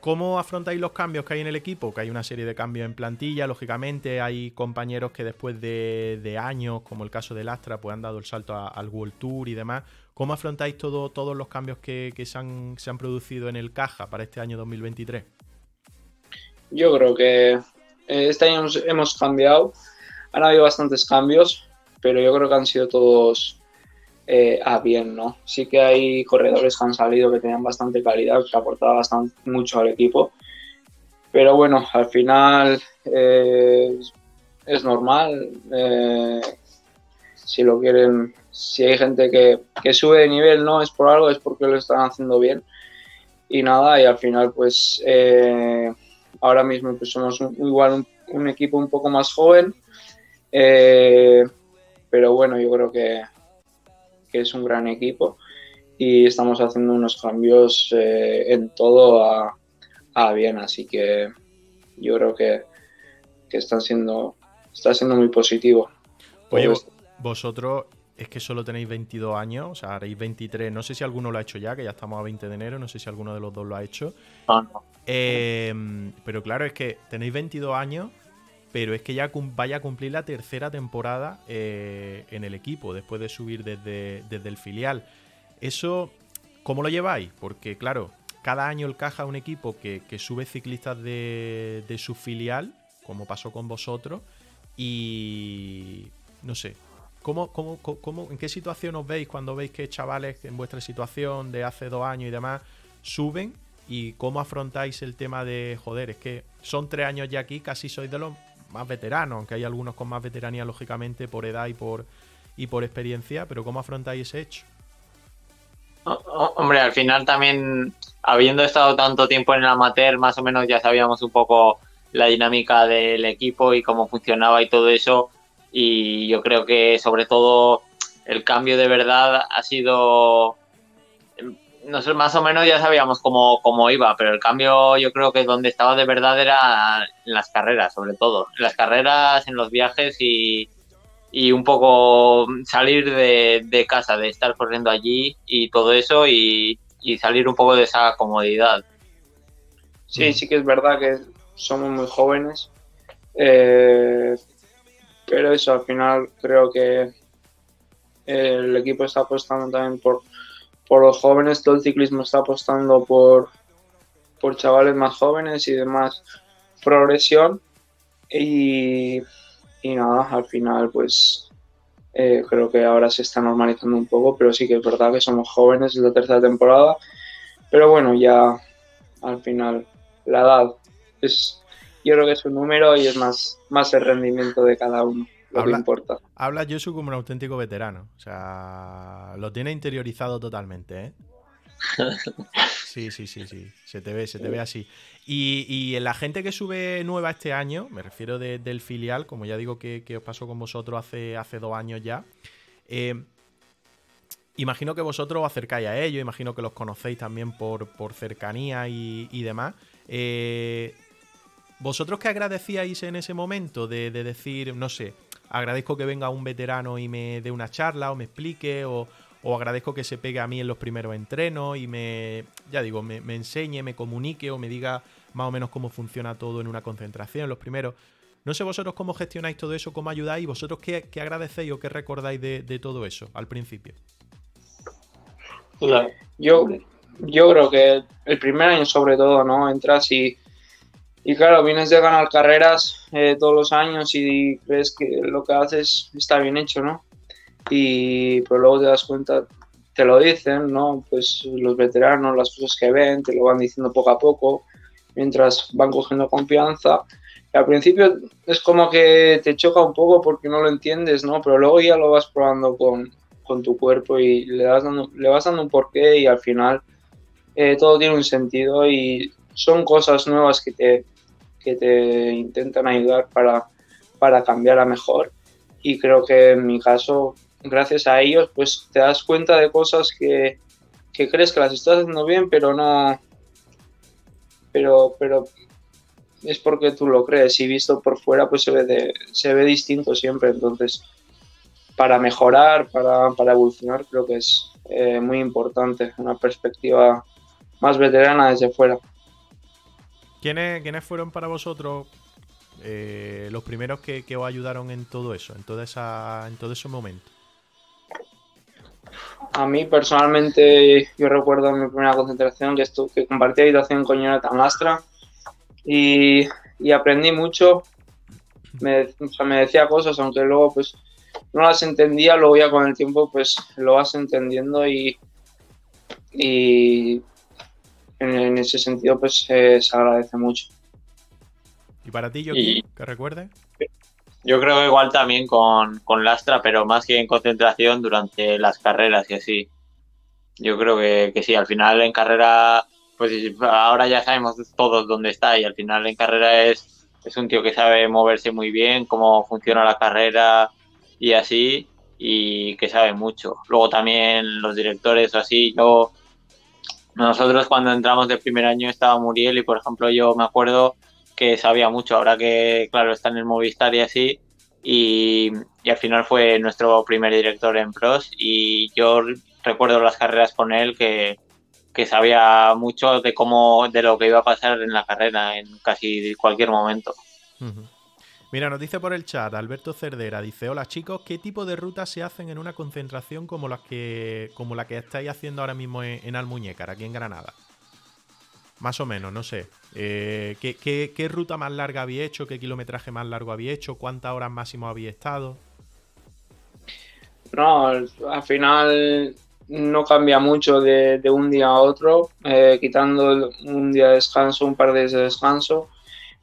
¿cómo afrontáis los cambios que hay en el equipo? Que hay una serie de cambios en plantilla, lógicamente hay compañeros que después de, años, como el caso del Astra, pues han dado el salto al World Tour y demás. ¿Cómo afrontáis todo, todos los cambios que, se, han, se han producido en el Caja para este año 2023? Yo creo que eh, este año hemos cambiado, han habido bastantes cambios, pero yo creo que han sido todos eh, a bien, ¿no? Sí que hay corredores que han salido que tenían bastante calidad, que aportaban bastante mucho al equipo, pero bueno, al final eh, es normal. si lo quieren, si hay gente que, sube de nivel, no es por algo, es porque lo están haciendo bien. Y nada, y al final, pues ahora mismo pues somos igual un, equipo un poco más joven, eh, pero bueno, yo creo que, es un gran equipo y estamos haciendo unos cambios eh, en todo a, bien, así que yo creo que, están siendo, está siendo muy positivo. Oye, vosotros es que solo tenéis 22 años, o sea, haréis 23. No sé si alguno lo ha hecho ya, que ya estamos a 20 de enero, no sé si alguno de los dos lo ha hecho. Ah, em, pero claro, es que tenéis 22 años, pero es que ya vaya a cumplir la tercera temporada eh, en el equipo, después de subir desde, el filial. Eso, ¿cómo lo lleváis? Porque claro, cada año el Caja un equipo que, sube ciclistas de, de su filial, como pasó con vosotros, y no sé, ¿Cómo, cómo, cómo, ¿En qué situación os veis cuando veis que chavales en vuestra situación de hace dos años y demás suben? ¿Y cómo afrontáis el tema de, joder, es que son tres años ya aquí, casi sois de los más veteranos, aunque hay algunos con más veteranía, lógicamente, por edad y por, y por experiencia, pero ¿cómo afrontáis ese hecho? Hombre, al final también, habiendo estado tanto tiempo en el amateur, más o menos ya sabíamos un poco la dinámica del equipo y cómo funcionaba y todo eso y yo creo que sobre todo el cambio de verdad ha sido no sé, más o menos ya sabíamos cómo, cómo, iba, pero el cambio yo creo que donde estaba de verdad era en las carreras, sobre todo. En las carreras, en los viajes y, y un poco salir de, de, casa, de estar corriendo allí y todo eso y, y, salir un poco de esa comodidad. Sí, sí que es verdad que somos muy jóvenes, eh, pero eso, al final creo que el equipo está apostando también por, por los jóvenes, todo el ciclismo está apostando por, por chavales más jóvenes y demás progresión. Y, nada, al final pues eh, creo que ahora se está normalizando un poco, pero sí que es verdad que somos jóvenes, es la tercera temporada. Pero bueno, ya al final la edad es yo creo que es un número y es más, más el rendimiento de cada uno. Lo que importa. Habla Josu como un auténtico veterano. O sea, lo tiene interiorizado totalmente, ¿eh? Sí, sí, sí, sí. Se te ve, se te ve así. Y, la gente que sube nueva este año, me refiero del filial, como ya digo que, os pasó con vosotros hace, hace dos años ya. Eh, imagino que vosotros os acercáis a ellos, imagino que los conocéis también por, por cercanía y, y demás. Eh, ¿Vosotros qué agradecíais en ese momento de, decir, no sé, agradezco que venga un veterano y me dé una charla o me explique o, agradezco que se pegue a mí en los primeros entrenos y me, ya digo, me, enseñe, me comunique o me diga más o menos cómo funciona todo en una concentración, los primeros. No sé vosotros cómo gestionáis todo eso, cómo ayudáis, vosotros qué, agradecéis o qué recordáis de, todo eso al principio. Yo, yo creo que el primer año sobre todo, ¿no? Entras y y claro, vienes de ganar carreras eh, todos los años y crees que lo que haces está bien hecho, ¿no? Y pero luego te das cuenta, te lo dicen, ¿no? Pues los veteranos, las cosas que ven, te lo van diciendo poco a poco, mientras van cogiendo confianza. Al principio es como que te choca un poco porque no lo entiendes, ¿no? Pero luego ya lo vas probando con, con tu cuerpo y le, das le vas dando un porqué y al final eh, todo tiene un sentido y son cosas nuevas que te, que te intentan ayudar para, para cambiar a mejor. Y creo que en mi caso, gracias a ellos, pues te das cuenta de cosas que, que crees que las estás haciendo bien, pero no. Pero, pero es porque tú lo crees y visto por fuera pues se ve, de, se ve distinto siempre. Entonces, para mejorar, para, para evolucionar, creo que es, eh, muy importante, una perspectiva más veterana desde fuera. ¿Quiénes, quiénes fueron para vosotros eh, los primeros que, os ayudaron en todo eso, en, toda esa, en todo ese momento? A mí personalmente, yo recuerdo mi primera concentración que, estuve, que compartí habitación con Jonathan Lastra y, y aprendí mucho. Me, me decía cosas, aunque luego pues no las entendía, luego ya con el tiempo pues lo vas entendiendo y, y en, ese sentido pues se agradece mucho. ¿Y para ti, yo que recuerde? Yo creo que igual también con, con, Lastra, pero más que en concentración durante las carreras y así. Yo creo que, que sí, al final en carrera, pues ahora ya sabemos todos dónde está y al final en carrera es, es un tío que sabe moverse muy bien, cómo funciona la carrera y así, y que sabe mucho. Luego también los directores o así, yo nosotros cuando entramos de primer año estaba Muriel y por ejemplo yo me acuerdo que sabía mucho, ahora que claro está en el Movistar y así, y, al final fue nuestro primer director en pros. Y yo recuerdo las carreras con él que, sabía mucho de cómo, de lo que iba a pasar en la carrera en casi cualquier momento. Mira, nos dice por el chat Alberto Cerdera, dice, hola chicos, ¿qué tipo de rutas se hacen en una concentración como, las que, como la que estáis haciendo ahora mismo en, Almuñécar, aquí en Granada? Más o menos, no sé. Eh, ¿qué, ruta más larga había hecho? ¿Qué kilometraje más largo había hecho? ¿Cuántas horas máximo había estado? No, al final no cambia mucho de, un día a otro, eh, quitando un día de descanso, un par de días de descanso.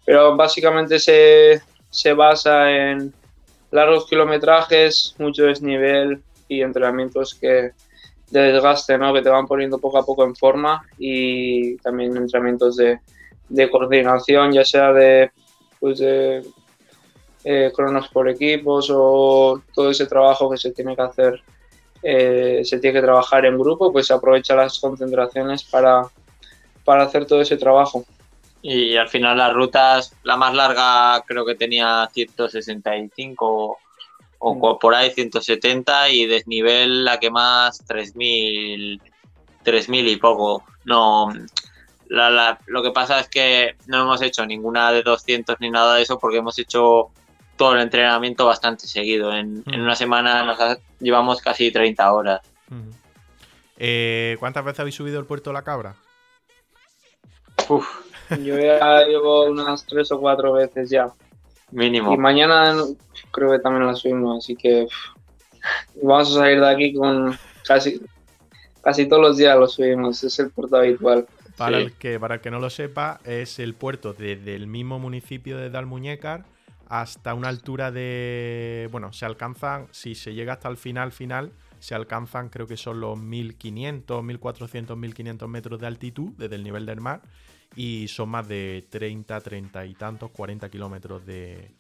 Pero básicamente se, se basa en largos kilometrajes, mucho desnivel y entrenamientos que de desgaste, ¿no? que te van poniendo poco a poco en forma y también entrenamientos de, coordinación, ya sea de, pues de eh, cronos por equipos o todo ese trabajo que se tiene que hacer, eh, se tiene que trabajar en grupo, pues se aprovecha las concentraciones para, para hacer todo ese trabajo. Y al final las rutas, la más larga creo que tenía 165 o, mm. por ahí 170 y desnivel la que más 3000 3000 y poco. No lo que pasa es que no hemos hecho ninguna de 200 ni nada de eso porque hemos hecho todo el entrenamiento bastante seguido. En, mm. una semana nos llevamos casi 30 horas. Mm. Eh, ¿Cuántas veces habéis subido el puerto de la cabra? Uf, yo ya llevo unas tres o cuatro veces ya. Mínimo. Y mañana creo que también la subimos, así que vamos a salir de aquí con casi, casi todos los días lo subimos, es el puerto habitual. Para, el que, para el que no lo sepa, es el puerto desde el mismo municipio de Dalmuñécar hasta una altura de. Bueno, se alcanzan, si se llega hasta el final, final, se alcanzan, creo que son los 1500, 1400, 1500 metros de altitud desde el nivel del mar y son más de 30, 30 y tantos, 40 kilómetros de,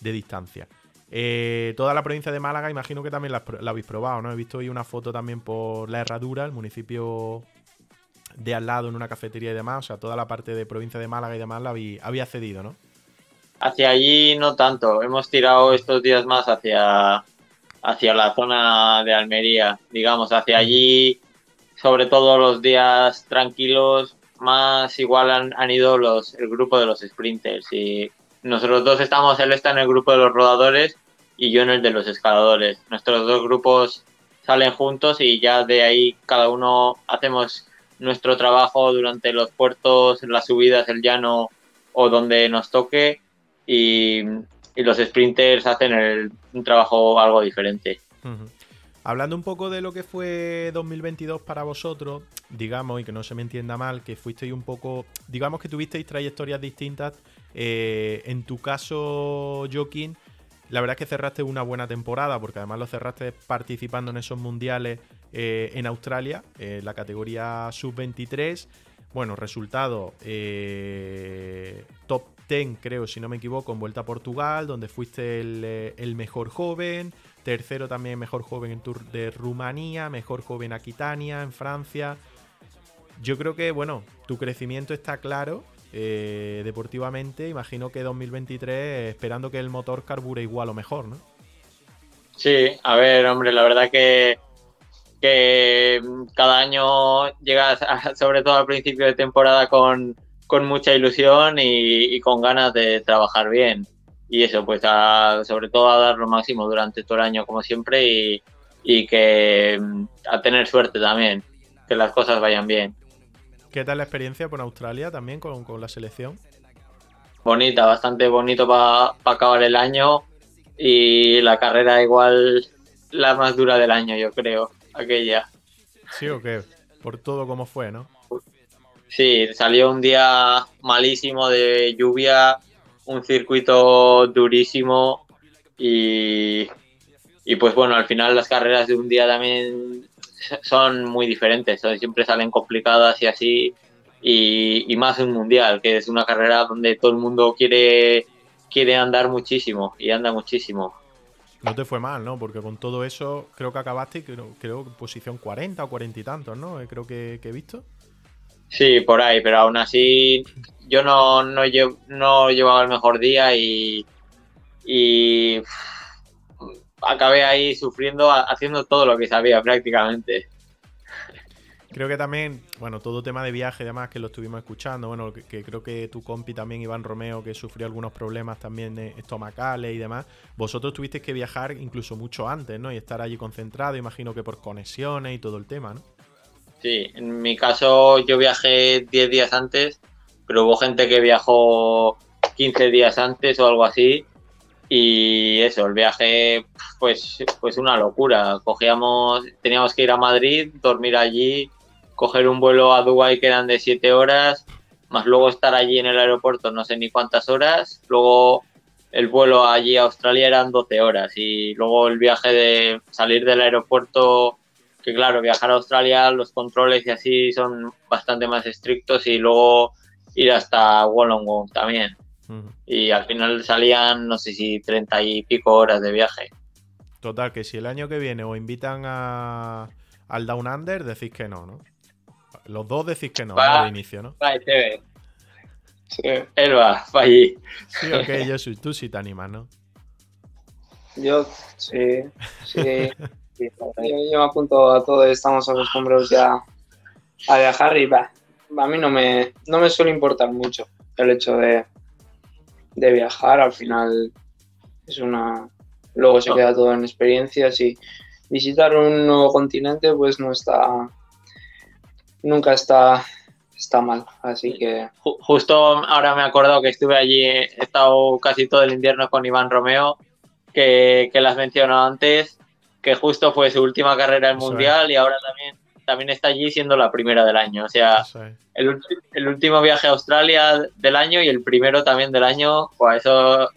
distancia. Eh, toda la provincia de Málaga, imagino que también la, habéis probado, ¿no? He visto hoy una foto también por La Herradura, el municipio de al lado, en una cafetería y demás. O sea, toda la parte de provincia de Málaga y demás la había, cedido, ¿no? Hacia allí no tanto. Hemos tirado estos días más hacia, hacia la zona de Almería, digamos, hacia allí, sobre todo los días tranquilos, más igual han, ido los, el grupo de los sprinters. Y nosotros dos estamos, él está en el grupo de los rodadores y yo en el de los escaladores. Nuestros dos grupos salen juntos y ya de ahí cada uno hacemos nuestro trabajo durante los puertos, las subidas, el llano o donde nos toque y, los sprinters hacen un trabajo algo diferente. Hablando un poco de lo que fue 2022 para vosotros, digamos, y que no se me entienda mal, que fuisteis un poco, digamos que tuvisteis trayectorias distintas. Eh, en tu caso, Joaquín, la verdad es que cerraste una buena temporada, porque además lo cerraste participando en esos mundiales eh, en Australia, en la categoría sub-23. Bueno, resultado eh, top 10, creo, si no me equivoco, en Vuelta a Portugal, donde fuiste el mejor joven. Tercero también mejor joven en Tour de Rumanía, mejor joven Aquitania en Francia. Yo creo que, bueno, tu crecimiento está claro eh, deportivamente. Imagino que 2023 esperando que el motor carbure igual o mejor, ¿no? Sí, a ver, hombre, la verdad que que cada año llegas, sobre todo al principio de temporada, con, mucha ilusión y, con ganas de trabajar bien. Y eso, pues sobre todo a dar lo máximo durante todo el año, como siempre, y, y que a tener suerte también, que las cosas vayan bien. ¿Qué tal la experiencia por Australia también con, con la selección? Bonita, bastante bonito para acabar el año y la carrera igual la más dura del año, yo creo, aquella. Sí o qué, por todo como fue, ¿no? Sí, salió un día malísimo de lluvia, un circuito durísimo y, y pues bueno, al final las carreras de un día también son muy diferentes, siempre salen complicadas y así, y, más un mundial, que es una carrera donde todo el mundo quiere, quiere andar muchísimo y anda muchísimo. No te fue mal, ¿no? Porque con todo eso creo que acabaste, creo, creo posición 40 o 40 y tantos, ¿no? Eh, creo que, he visto. Sí, por ahí, pero aún así yo no, no, no llevaba el mejor día y, y acabé ahí sufriendo, haciendo todo lo que sabía prácticamente. Creo que también, bueno, todo tema de viaje y demás que lo estuvimos escuchando, bueno, que, creo que tu compi también, Iván Romeo, que sufrió algunos problemas también estomacales y demás, vosotros tuvisteis que viajar incluso mucho antes, ¿no? Y estar allí concentrado, imagino que por conexiones y todo el tema, ¿no? Sí, en mi caso yo viajé 10 días antes, pero hubo gente que viajó 15 días antes o algo así y eso, el viaje, pues, pues una locura. Cogíamos, teníamos que ir a Madrid, dormir allí, coger un vuelo a Dubái que eran de 7 horas, más luego estar allí en el aeropuerto no sé ni cuántas horas, luego el vuelo allí a Australia eran 12 horas y luego el viaje de salir del aeropuerto, que claro, viajar a Australia, los controles y así son bastante más estrictos y luego ir hasta Wollongong también. Y al final salían, no sé si treinta y pico horas de viaje. Total, que si el año que viene os invitan a, al Down Under, decís que no, ¿no? Los dos decís que no, al inicio, ¿no? Va, Sí. Él va, va allí. Sí, ok, yo soy, tú sí te animas, ¿no? Yo, sí, sí. Yo, me apunto a todo, estamos acostumbrados ya a viajar y va. A mí no me, no me suele importar mucho el hecho de, de viajar, al final es una... Luego se queda todo en experiencias y visitar un nuevo continente pues no está... Nunca está, está mal, así que... Justo ahora me he acordado que estuve allí, he estado casi todo el invierno con Iván Romeo, que, que las mencionó antes, que justo fue su última carrera en Mundial y ahora también también está allí siendo la primera del año. O sea, el, último viaje a Australia del año y el primero también del año, pues eso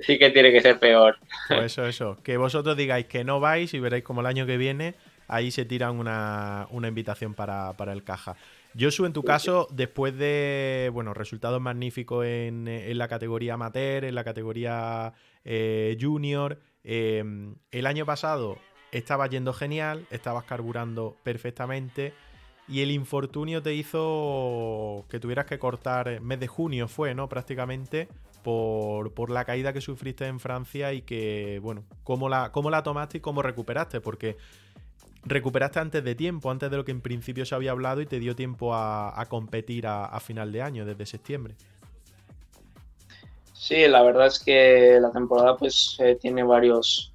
sí que tiene que ser peor. Pues eso, eso. Que vosotros digáis que no vais y veréis como el año que viene ahí se tiran una, invitación para, el caja. Josu, en tu caso, después de bueno, resultados magníficos en, la categoría amateur, en la categoría eh, junior, eh, el año pasado estaba yendo genial, estabas carburando perfectamente y el infortunio te hizo que tuvieras que cortar, mes de junio fue, ¿no? Prácticamente por, la caída que sufriste en Francia y que, bueno, ¿cómo la, cómo la tomaste y cómo recuperaste? Porque recuperaste antes de tiempo, antes de lo que en principio se había hablado y te dio tiempo a, competir a, final de año, desde septiembre. Sí, la verdad es que la temporada pues eh, tiene varios,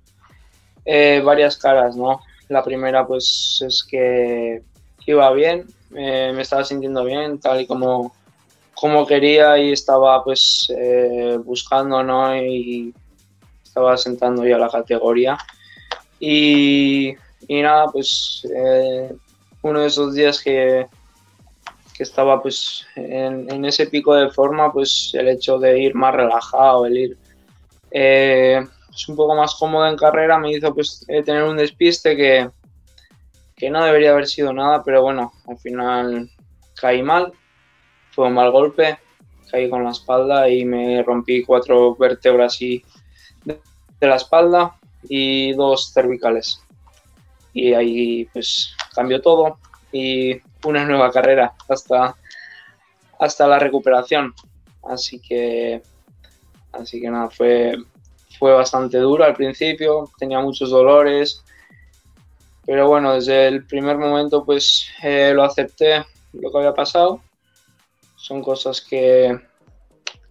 eh, varias caras, ¿no? La primera, pues, es que iba bien, eh, me estaba sintiendo bien, tal y como, como quería y estaba, pues, eh, buscando, ¿no? Y estaba sentando ya la categoría. Y, y nada, pues, uno de esos días que, que estaba, pues, en, en, ese pico de forma, pues, el hecho de ir más relajado, el ir es un poco más cómodo en carrera, me hizo pues eh, tener un despiste que, que no debería haber sido nada, pero bueno, al final caí mal, fue un mal golpe, caí con la espalda y me rompí cuatro vértebras y de, la espalda y dos cervicales. Y ahí pues cambió todo y una nueva carrera hasta, hasta la recuperación. Así que, así que nada, fue, fue bastante duro al principio, tenía muchos dolores, pero bueno, desde el primer momento pues eh, lo acepté lo que había pasado. Son cosas que,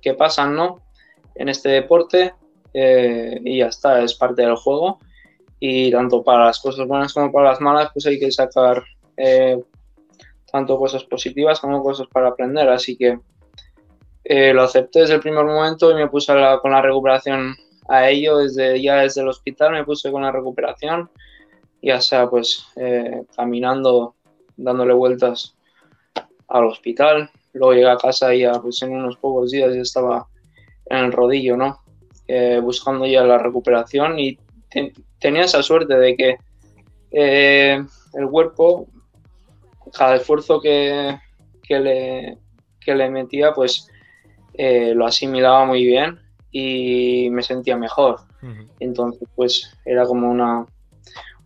que pasan, ¿no? En este deporte eh, y ya está, es parte del juego. Y tanto para las cosas buenas como para las malas, pues hay que sacar eh, tanto cosas positivas como cosas para aprender. Así que eh, lo acepté desde el primer momento y me puse con la recuperación a ello. Desde, ya desde el hospital me puse con la recuperación, ya sea pues caminando, dándole vueltas al hospital. Luego llegué a casa y ya pues en unos pocos días ya estaba en el rodillo, ¿no? Eh, buscando ya la recuperación y tenía esa suerte de que eh, el cuerpo, cada esfuerzo que, le, le metía, pues eh, lo asimilaba muy bien y me sentía mejor. Entonces, pues era como una,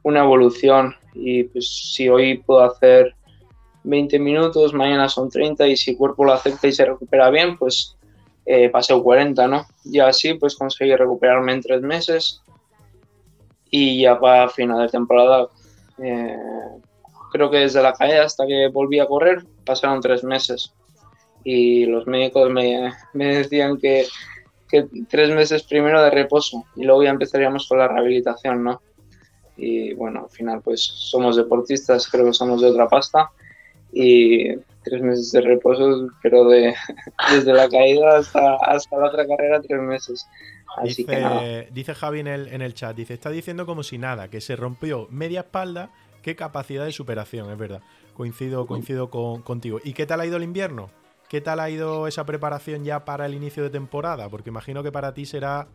una evolución y pues si hoy puedo hacer 20 minutos, mañana son 30 y si el cuerpo lo acepta y se recupera bien, pues eh, pasé 40, ¿no? Y así pues conseguí recuperarme en tres meses y ya para final de temporada, eh, creo que desde la caída hasta que volví a correr pasaron tres meses y los médicos me, me decían que, que, tres meses primero de reposo y luego ya empezaríamos con la rehabilitación, ¿no? Y bueno, al final pues somos deportistas, creo que somos de otra pasta y tres meses de reposo, pero de, desde la caída hasta, hasta la otra carrera, tres meses. Así dice, que dice Javi en el, en el chat, dice, está diciendo como si nada, que se rompió media espalda, qué capacidad de superación, es verdad. Coincido, coincido con, contigo. ¿Y qué tal ha ido el invierno? ¿Qué tal ha ido esa preparación ya para el inicio de temporada? Porque imagino que para ti será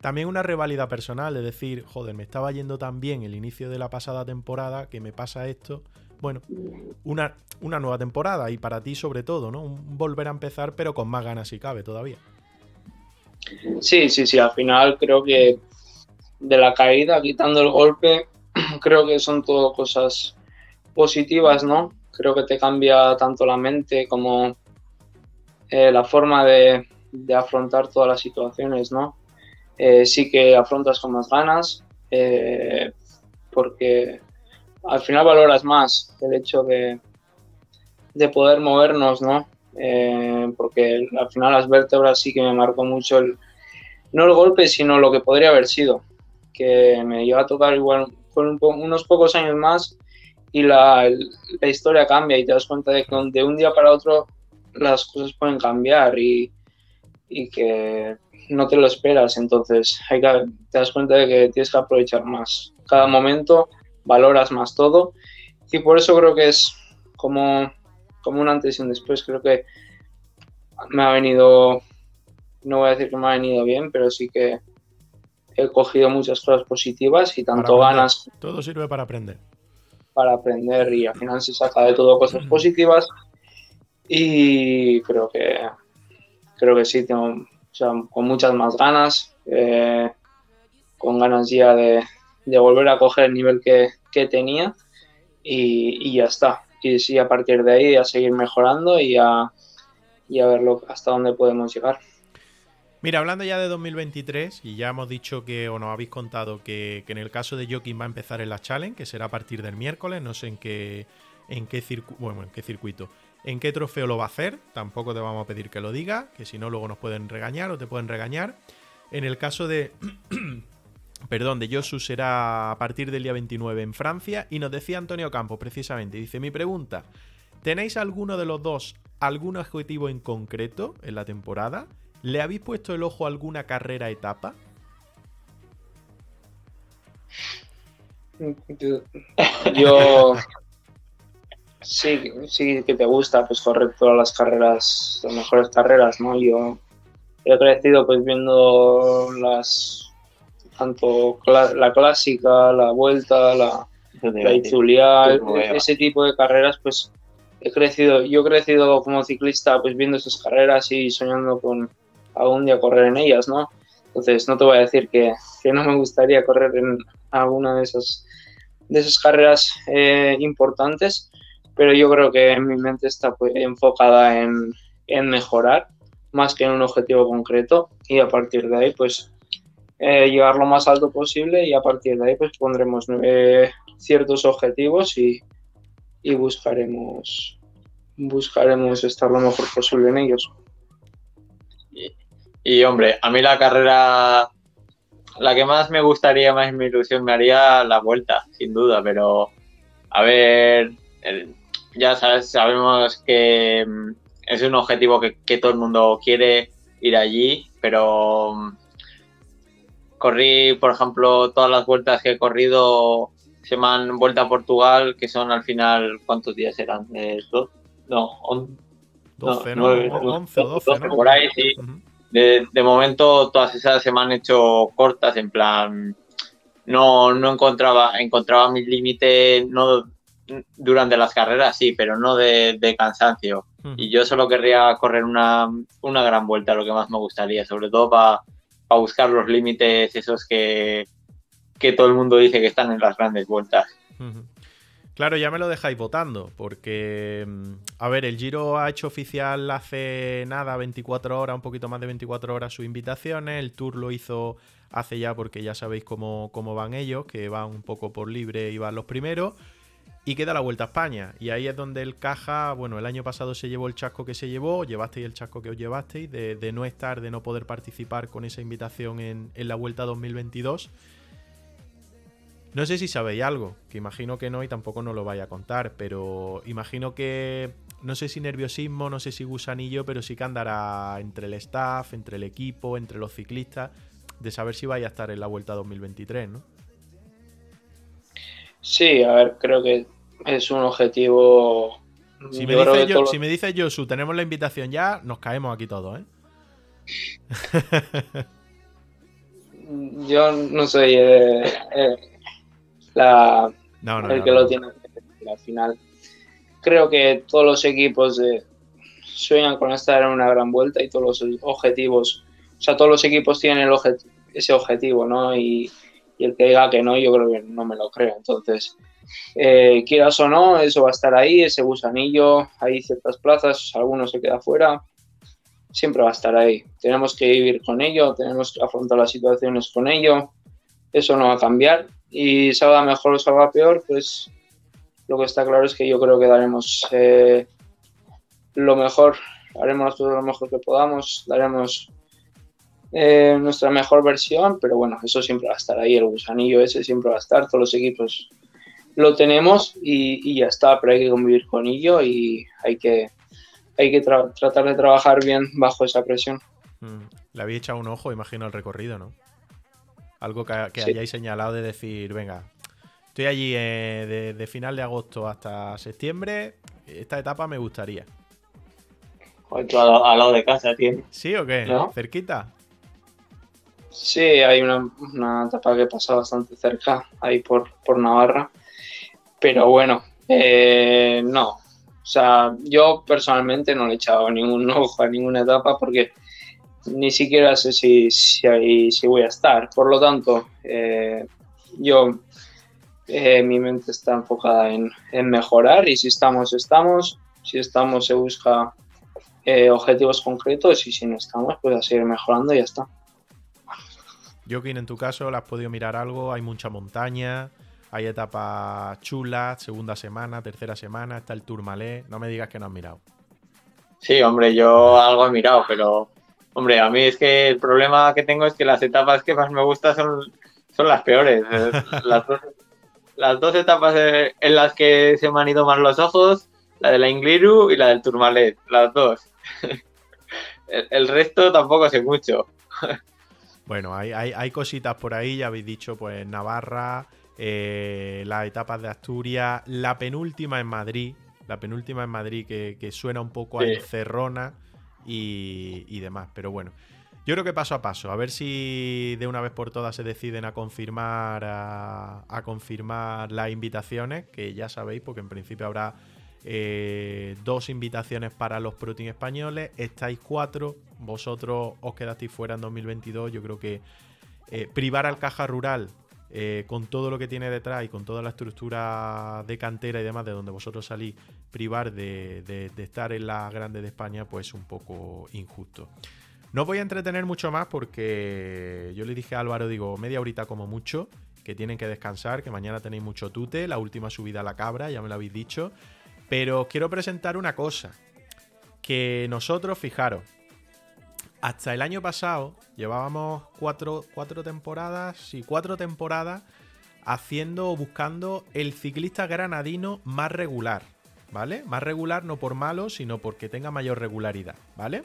también una revalida personal, de decir, joder, me estaba yendo tan bien el inicio de la pasada temporada que me pasa esto bueno, una, una nueva temporada y para ti sobre todo, ¿no? Un volver a empezar pero con más ganas si cabe todavía. Sí, sí, sí, al final creo que de la caída, quitando el golpe, creo que son todo cosas positivas, ¿no? Creo que te cambia tanto la mente como eh, la forma de, afrontar todas las situaciones, ¿no? Eh, sí que afrontas con más ganas, eh, porque al final valoras más el hecho de, de poder movernos, ¿no? Porque al final las vértebras sí que me marcó mucho el, no el golpe, sino lo que podría haber sido, que me iba a tocar igual con unos pocos años más y la, la, historia cambia y te das cuenta de que de un día para otro las cosas pueden cambiar y, y que no te lo esperas, entonces hay que, te das cuenta de que tienes que aprovechar más cada momento valoras más todo. Y por eso creo que es como, como un antes y un después. Creo que me ha venido, no voy a decir que me ha venido bien, pero sí que he cogido muchas cosas positivas y tanto ganas. Todo sirve para aprender. Para aprender y al final se saca de todo cosas positivas. Y creo que creo que sí, tengo con muchas más ganas, eh, con ganas ya de, de volver a coger el nivel que, tenía y, ya está. Y sí, a partir de ahí a seguir mejorando y a, y a ver hasta dónde podemos llegar. Mira, hablando ya de 2023, y ya hemos dicho que, o nos habéis contado que, en el caso de Joaquín va a empezar en la Challenge, que será a partir del miércoles, no sé en qué, en qué, bueno, en qué circuito, en qué trofeo lo va a hacer, tampoco te vamos a pedir que lo diga, que si no luego nos pueden regañar o te pueden regañar. En el caso de, perdón, de Josu será a partir del día 29 en Francia. Y nos decía Antonio Campos, precisamente, dice, mi pregunta, ¿tenéis alguno de los dos algún objetivo en concreto en la temporada? ¿Le habéis puesto el ojo a alguna carrera etapa? Yo sí, sí que te gusta pues correr todas las carreras, las mejores carreras, ¿no? Yo he crecido pues viendo las tanto la clásica, la vuelta, la, la ese tipo de carreras, pues he crecido, yo he crecido como ciclista pues viendo esas carreras y soñando con algún día correr en ellas, ¿no? Entonces no te voy a decir que, que no me gustaría correr en alguna de esas, de esas carreras eh, importantes, pero yo creo que mi mente está pues, enfocada en, en mejorar más que en un objetivo concreto y a partir de ahí pues eh, lo más alto posible y a partir de ahí pues pondremos eh, ciertos objetivos y, y buscaremos buscaremos estar lo mejor posible en ellos. Y, hombre, a mí la carrera, la que más me gustaría, más mi ilusión me haría la vuelta, sin duda, pero a ver, ya sabes, sabemos que mm, es un objetivo que, que todo el mundo quiere ir allí, pero mm, corrí, por ejemplo, todas las vueltas que he corrido se me han vuelto a Portugal, que son al final, ¿cuántos días eran? Eh, no, 12, no, 11 o 12, Por ahí sí. de, de, momento todas esas se me han hecho cortas, en plan, no, no encontraba, encontraba mi límite, no durante las carreras, sí, pero no de, de cansancio. Y yo solo querría correr una, una, gran vuelta, lo que más me gustaría, sobre todo para buscar los límites esos que, que todo el mundo dice que están en las grandes vueltas. Claro, ya me lo dejáis votando, porque, mm, a ver, el Giro ha hecho oficial hace nada, 24 horas, un poquito más de 24 horas sus invitaciones, el Tour lo hizo hace ya porque ya sabéis cómo, cómo van ellos, que van un poco por libre y van los primeros, y queda la Vuelta a España, y ahí es donde el Caja, bueno, el año pasado se llevó el chasco que se llevó, llevasteis el chasco que os llevasteis, de, no estar, de no poder participar con esa invitación en, la Vuelta 2022. No sé si sabéis algo, que imagino que no y tampoco nos lo vaya a contar, pero imagino que no sé si nerviosismo, no sé si gusanillo, pero sí que andará entre el staff, entre el equipo, entre los ciclistas, de saber si vaya a estar en la vuelta 2023, ¿no? Sí, a ver, creo que es un objetivo. Si me, dice yo, si me dice Josu, tenemos la invitación ya, nos caemos aquí todos, ¿eh? yo no soy eh, eh, el que lo tiene al final. Creo que todos los equipos sueñan con estar en una gran vuelta y todos los objetivos, o sea, todos los equipos tienen ese objetivo, ¿no? Y, el que diga que no, yo creo que no me lo creo. Entonces, eh, quieras o no, eso va a estar ahí, ese gusanillo, hay ciertas plazas, algunos se queda fuera, siempre va a estar ahí. Tenemos que vivir con ello, tenemos que afrontar las situaciones con ello, eso no va a cambiar y salga mejor o salga peor, pues lo que está claro es que yo creo que daremos eh, lo mejor, haremos cosas lo mejor que podamos, daremos eh, nuestra mejor versión, pero bueno, eso siempre va a estar ahí, el gusanillo ese siempre va a estar, todos los equipos lo tenemos y, ya está, pero hay que convivir con ello y hay que, hay que tratar de trabajar bien bajo esa presión. Mm, le había echado un ojo, imagino, al recorrido, ¿no? Algo que, hayáis señalado de decir, venga, estoy allí eh, de, final de agosto hasta septiembre, esta etapa me gustaría. al, lado de casa tiene. ¿Sí o qué? ¿Cerquita? Sí, hay una, etapa que pasa bastante cerca, ahí por, por Navarra. Pero bueno, eh, no. O sea, yo personalmente no le he echado ningún ojo a ninguna etapa porque ni siquiera sé si, si, si voy a estar. Por lo tanto, eh, yo, eh, mi mente está enfocada en, mejorar y si estamos, estamos. Si estamos, se busca eh, objetivos concretos y si no estamos, pues a seguir mejorando y ya está. Joaquín, en tu caso, ¿le has podido mirar algo? Hay mucha montaña, hay etapas chulas, segunda semana, tercera semana, está el Tourmalet. No me digas que no has mirado. Sí, hombre, yo algo he mirado, pero Hombre, a mí es que el problema que tengo es que las etapas que más me gustan son, son las peores. Las dos, etapas en las que se me han ido más los ojos, la de la Ingliru y la del Tourmalet, las dos. El, resto tampoco sé mucho. Bueno, hay, hay, cositas por ahí, ya habéis dicho, pues Navarra, eh, las etapas de Asturias, la penúltima en Madrid, la penúltima en Madrid que, suena un poco a encerrona y, demás. Pero bueno, yo creo que paso a paso, a ver si de una vez por todas se deciden a confirmar, a, confirmar las invitaciones, que ya sabéis, porque en principio habrá eh, dos invitaciones para los Pro españoles, estáis cuatro, vosotros os quedasteis fuera en 2022, yo creo que eh, privar al caja rural eh, con todo lo que tiene detrás y con toda la estructura de cantera y demás de donde vosotros salís, privar de, estar en la grande de España, pues un poco injusto. No voy a entretener mucho más porque yo le dije a Álvaro, digo, media horita como mucho, que tienen que descansar, que mañana tenéis mucho tute, la última subida a la cabra, ya me lo habéis dicho. Pero quiero presentar una cosa, que nosotros, fijaros, hasta el año pasado llevábamos cuatro, cuatro temporadas, sí, cuatro temporadas haciendo o buscando el ciclista granadino más regular, ¿vale? Más regular no por malo, sino porque tenga mayor regularidad, ¿vale?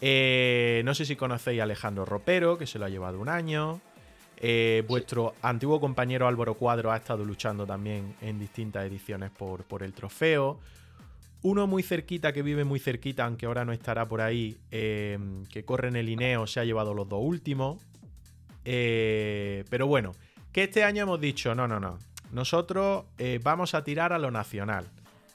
Eh, no sé si conocéis a Alejandro Ropero, que se lo ha llevado un año. Eh, vuestro antiguo compañero Álvaro Cuadro ha estado luchando también en distintas ediciones por, por el trofeo. Uno muy cerquita, que vive muy cerquita, aunque ahora no estará por ahí, eh, que corre en el Ineo, se ha llevado los dos últimos. Eh, pero bueno, que este año hemos dicho, no, no, no. Nosotros eh, vamos a tirar a lo nacional.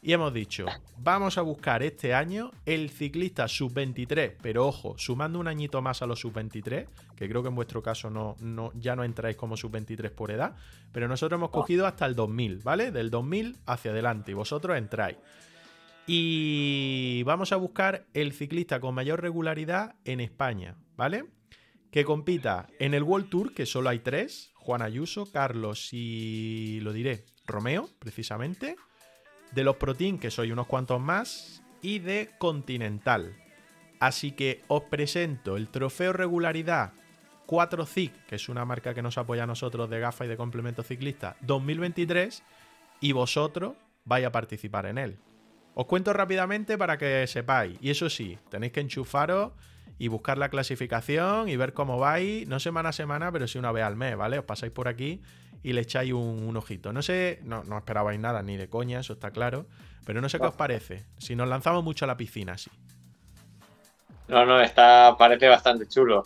Y hemos dicho, vamos a buscar este año el ciclista sub-23, pero ojo, sumando un añito más a los sub-23, que creo que en vuestro caso no, no, ya no entráis como sub-23 por edad, pero nosotros hemos cogido hasta el 2000, ¿vale? Del 2000 hacia adelante, y vosotros entráis. Y vamos a buscar el ciclista con mayor regularidad en España, ¿vale? Que compita en el World Tour, que solo hay tres, Juan Ayuso, Carlos y lo diré, Romeo, precisamente. De los Pro Team, que soy unos cuantos más. Y de Continental. Así que os presento el trofeo regularidad 4 CIC, que es una marca que nos apoya a nosotros de gafas y de complemento ciclista 2023. Y vosotros vais a participar en él. Os cuento rápidamente para que sepáis. Y eso sí, tenéis que enchufaros y buscar la clasificación y ver cómo vais, no semana a semana, pero sí una vez al mes, ¿vale? Os pasáis por aquí y le echáis un, un ojito. No sé, no, no, esperabais nada ni de coña, eso está claro, pero no sé qué os parece. Si nos lanzamos mucho a la piscina, así. No, no, está, parece bastante chulo.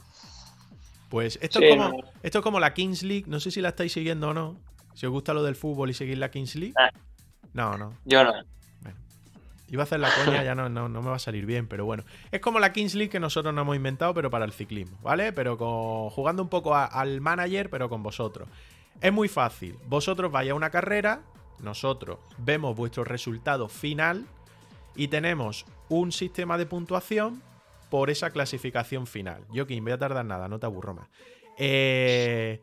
Pues esto, sí, es como, no. esto es como la Kings League, no sé si la estáis siguiendo o no. Si os gusta lo del fútbol y seguís la Kings League. Ah. No, no. Yo no. Iba a hacer la coña, ya no, no, no, me va a salir bien, pero bueno. Es como la Kings League que nosotros no hemos inventado, pero para el ciclismo, ¿vale? Pero con, jugando un poco al manager, pero con vosotros. Es muy fácil. Vosotros vais a una carrera, nosotros vemos vuestro resultado final y tenemos un sistema de puntuación por esa clasificación final. Joaquín, voy a tardar nada, no te aburro más. Eh,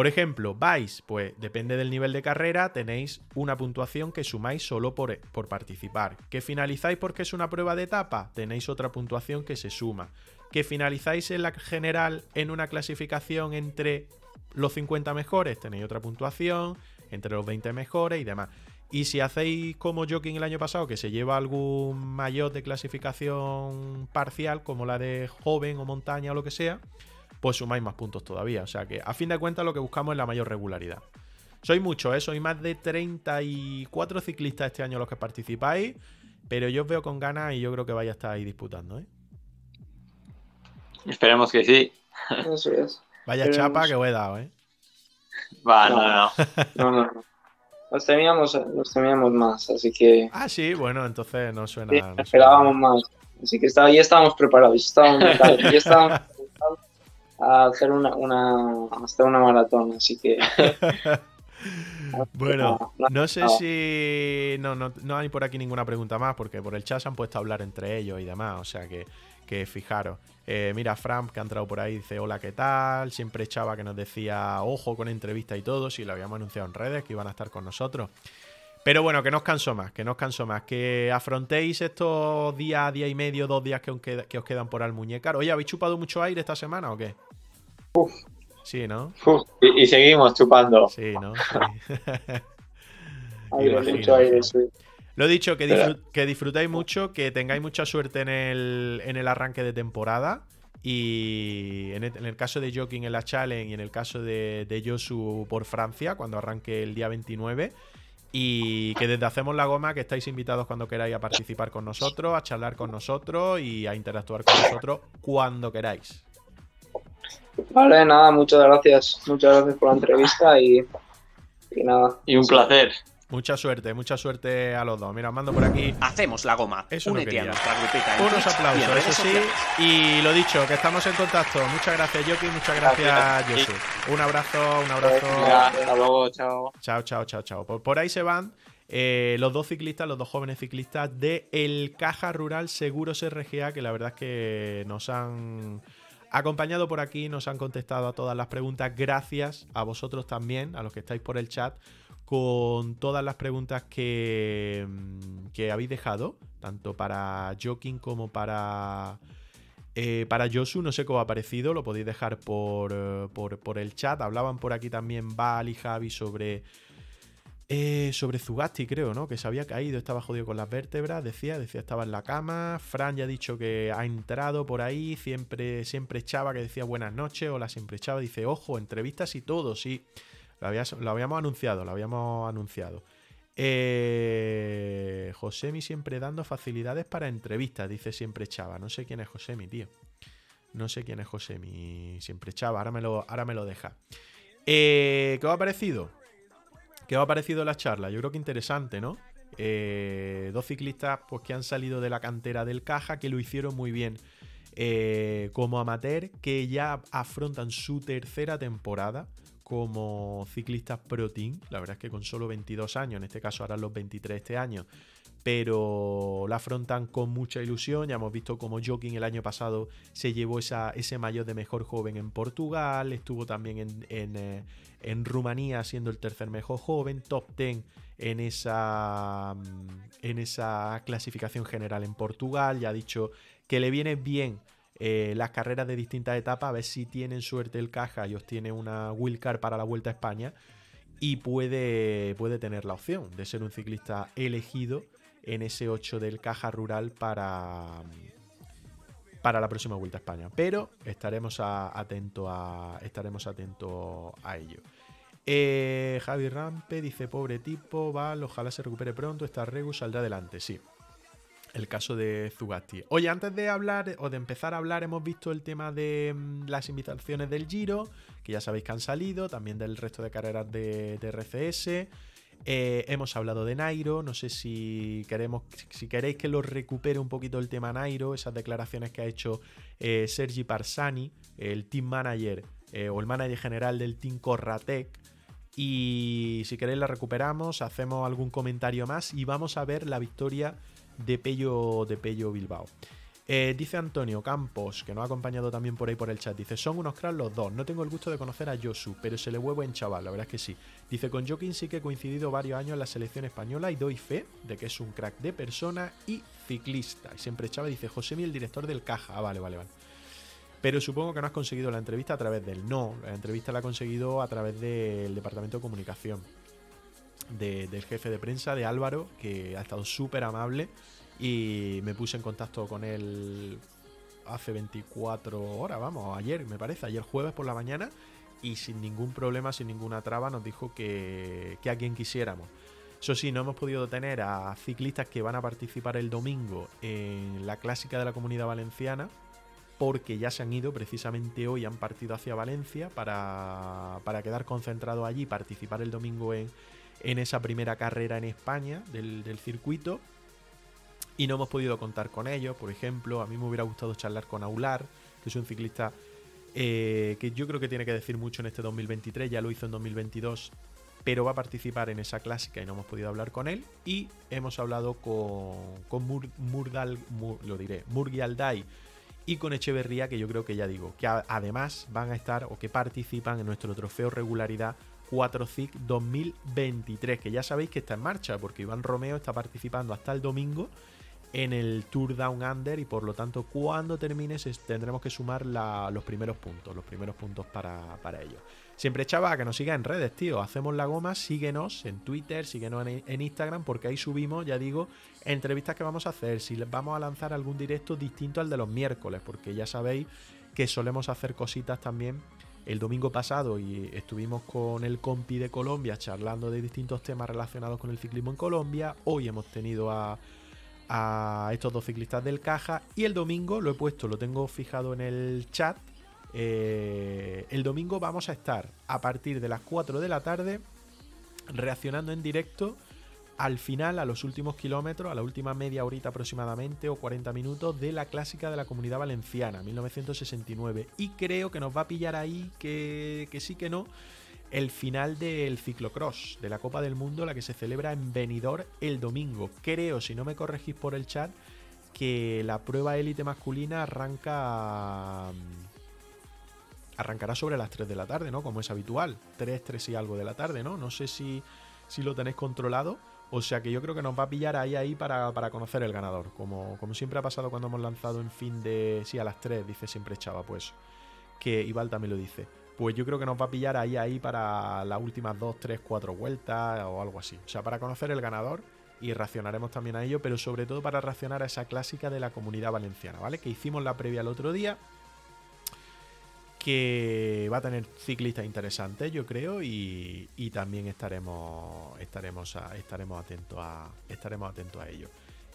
por ejemplo, vais, pues depende del nivel de carrera, tenéis una puntuación que sumáis solo por, por, participar. Que finalizáis porque es una prueba de etapa, tenéis otra puntuación que se suma. Que finalizáis en la general en una clasificación entre los 50 mejores, tenéis otra puntuación, entre los 20 mejores y demás. Y si hacéis como Joking el año pasado, que se lleva algún mayor de clasificación parcial, como la de joven o montaña o lo que sea, pues sumáis más puntos todavía. O sea que a fin de cuentas lo que buscamos es la mayor regularidad. Soy mucho, ¿eh? soy más de 34 ciclistas este año los que participáis, pero yo os veo con ganas y yo creo que vais a estar ahí disputando. ¿eh? Esperemos que sí. Eso es. Vaya Esperemos. chapa que os he dado, ¿eh? Va, no, no. no, no. Los teníamos, los teníamos más, así que. Ah, sí, bueno, entonces no suena. Sí, no esperábamos suena. más. Así que está, ya estábamos preparados, ya estábamos, ya estábamos a hacer una, una, hasta una maratón, así que... bueno, no sé si... No, no, no hay por aquí ninguna pregunta más, porque por el chat se han puesto a hablar entre ellos y demás, o sea que, que fijaros. Eh, mira, Frank, que ha entrado por ahí, dice, hola, ¿qué tal? Siempre echaba que nos decía, ojo con entrevista y todo, si lo habíamos anunciado en redes, que iban a estar con nosotros. Pero bueno, que no os canso más, que no os canso más. Que afrontéis estos días, día y medio, dos días que os, queda, que os quedan por Almuñécar. Oye, ¿habéis chupado mucho aire esta semana o qué? Uf. Sí, ¿no? Uf. Y, y, seguimos chupando. Sí, ¿no? aire, mucho aire, sí. Lo he dicho, que, disfrut que, disfrutáis mucho, que tengáis mucha suerte en el, en el arranque de temporada. Y en el, en el, caso de Joking en la Challenge y en el caso de, de Josu por Francia, cuando arranque el día 29. Y que desde Hacemos la Goma, que estáis invitados cuando queráis a participar con nosotros, a charlar con nosotros y a interactuar con nosotros cuando queráis. Vale, nada, muchas gracias. Muchas gracias por la entrevista y, y nada. Y un placer. Mucha suerte, mucha suerte a los dos. Mira, mando por aquí. Hacemos la goma. Eso Únete no a nuestra grupeta Unos aplausos, eso sí. Y lo dicho, que estamos en contacto. Muchas gracias, Yoki. Muchas gracias, Gracias. Josu. Un abrazo, un abrazo. Hasta luego, chao. Chao, chao, chao, chao. Por, por ahí se van Eh, los dos ciclistas, los dos jóvenes ciclistas de El Caja Rural Seguros RGA, que la verdad es que nos han acompañado por aquí, nos han contestado a todas las preguntas. Gracias a vosotros también, a los que estáis por el chat, con todas las preguntas que, mm, habéis dejado, tanto para Joking como para, eh, para Josu. No sé cómo ha parecido, lo podéis dejar por, eh, por, por el chat. Hablaban por aquí también Val y Javi sobre eh, sobre Zugasti, creo, ¿no? Que se había caído, estaba jodido con las vértebras, decía, decía, estaba en la cama. Fran ya ha dicho que ha entrado por ahí, siempre, siempre echaba, que decía buenas noches, hola, siempre echaba, dice, ojo, entrevistas y todo, sí. Lo, habíamos anunciado, lo habíamos anunciado. Eh, Josemi siempre dando facilidades para entrevistas, dice siempre echaba. No sé quién es Josemi, tío. No sé quién es Josemi, siempre echaba. Ahora me lo, ahora me lo deja. Eh, ¿Qué os ha parecido? ¿Qué os ha parecido la charla? Yo creo que interesante, ¿no? Eh, dos ciclistas pues, que han salido de la cantera del Caja, que lo hicieron muy bien eh, como amateur, que ya afrontan su tercera temporada como ciclistas pro team. La verdad es que con solo 22 años, en este caso harán los 23 este año, pero la afrontan con mucha ilusión. Ya hemos visto como Joking el año pasado se llevó ese mayor de mejor joven en Portugal, estuvo también en, eh, Rumanía siendo el tercer mejor joven, top 10 en esa, mm, en esa clasificación general en Portugal. Ya ha dicho que le viene bien. Eh, las carreras de distintas etapas, a ver si tienen suerte el caja y obtiene una wildcard para la Vuelta a España y puede tener la opción de ser un ciclista elegido en ese 8 del Caja Rural para, para la próxima Vuelta a España. Pero estaremos atentos a, estaremos atentos a ello. Eh, Javi Rampe dice, pobre tipo, Val, ojalá se recupere pronto, esta Regu saldrá adelante, sí. El caso de Zugasti. Oye, antes de hablar o de empezar a hablar, hemos visto el tema de mm, las invitaciones del Giro, que ya sabéis que han salido, también del resto de carreras de RCS. Eh, hemos hablado de Nairo, no sé si queremos, si queréis que lo recupere un poquito el tema Nairo, esas declaraciones que ha hecho eh, Sergi Parsani, el team manager eh, o el manager general del team Corratec. Y si queréis la recuperamos, hacemos algún comentario más y vamos a ver la victoria de Pello, de Pello Bilbao. Eh, dice Antonio Campos, que nos ha acompañado también por ahí por el chat. Dice: Son unos cracks los dos. No tengo el gusto de conocer a Josu, pero se le huevo en chaval, la verdad es que sí. Dice: Con Joaquín sí que he coincidido varios años en la selección española y doy fe de que es un crack de persona y ciclista. Y siempre echaba, dice Josemi, el director del Caja. Ah, vale, vale, vale. Pero supongo que no has conseguido la entrevista a través del no. La entrevista la ha conseguido a través del departamento de comunicación. del jefe de prensa, de Álvaro, que ha estado súper amable y me puse en contacto con él hace 24 horas, vamos, ayer me parece, ayer jueves por la mañana y sin ningún problema, sin ninguna traba nos dijo que, a quien quisiéramos. Eso sí, no hemos podido tener a ciclistas que van a participar el domingo en la clásica de la comunidad valenciana, porque ya se han ido precisamente hoy, han partido hacia Valencia para, para quedar concentrados allí, participar el domingo en, en esa primera carrera en España del, del circuito y no hemos podido contar con ellos. Por ejemplo, a mí me hubiera gustado charlar con Aular, que es un ciclista eh, que yo creo que tiene que decir mucho en este 2023, ya lo hizo en 2022, pero va a participar en esa clásica y no hemos podido hablar con él. Y hemos hablado con, con Murdal, lo diré, Murgi Alday y con Echeverría, que yo creo que ya digo, que además van a estar o que participan en nuestro trofeo regularidad 4 CIC 2023, que ya sabéis que está en marcha, porque Iván Romeo está participando hasta el domingo en el Tour Down Under y por lo tanto cuando termines tendremos que sumar los primeros puntos, los primeros puntos para, para ello. Siempre chava que nos siga en redes, tío. Hacemos la goma, síguenos en Twitter, síguenos en, Instagram, porque ahí subimos, ya digo, entrevistas que vamos a hacer. Si vamos a lanzar algún directo distinto al de los miércoles, porque ya sabéis que solemos hacer cositas también. El domingo pasado y estuvimos con el compi de Colombia charlando de distintos temas relacionados con el ciclismo en Colombia. Hoy hemos tenido a a estos dos ciclistas del caja. Y el domingo, lo he puesto, lo tengo fijado en el chat. Eh, el domingo vamos a estar a partir de las 4 de la tarde reaccionando en directo al final, a los últimos kilómetros, a la última media horita aproximadamente o 40 minutos de la clásica de la Comunidad Valenciana, 1969. Y creo que nos va a pillar ahí, que, que sí que no, el final del ciclocross de la Copa del Mundo, la que se celebra en Benidorm el domingo. Creo, si no me corregís por el chat, que la prueba élite masculina arranca arrancará sobre las 3 de la tarde, ¿no? Como es habitual. 3, 3 y algo de la tarde, ¿no? No sé si, si lo tenéis controlado. O sea que yo creo que nos va a pillar ahí ahí para, conocer el ganador. Como, como siempre ha pasado cuando hemos lanzado en fin de. Sí, a las 3, dice siempre Chava, pues. Que Ival también lo dice. Pues yo creo que nos va a pillar ahí ahí para las últimas 2, 3, 4 vueltas o algo así. O sea, para conocer el ganador y reaccionaremos también a ello, pero sobre todo para reaccionar a esa clásica de la comunidad valenciana, ¿vale? Que hicimos la previa el otro día que va a tener ciclistas interesantes, yo creo, y, también estaremos estaremos estaremos atentos a estaremos atentos a ello.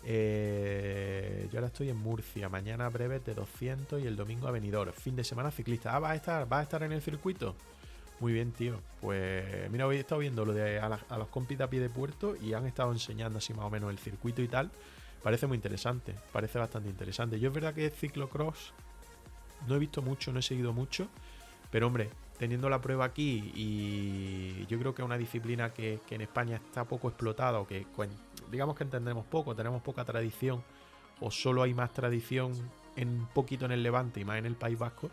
Eh, yo ahora estoy en Murcia, mañana breve de 200 y el domingo a venidor, fin de semana ciclista. Ah, va a estar, va a estar en el circuito. Muy bien, tío. Pues mira, hoy he estado viendo lo de a, los compis de a pie de puerto y han estado enseñando así más o menos el circuito y tal. Parece muy interesante, parece bastante interesante. Yo es verdad que ciclocross no he visto mucho, no he seguido mucho. Pero hombre, teniendo la prueba aquí y yo creo que es una disciplina que, en España está poco explotada o que digamos que entendemos poco, tenemos poca tradición o solo hay más tradición en un poquito en el Levante y más en el País Vasco.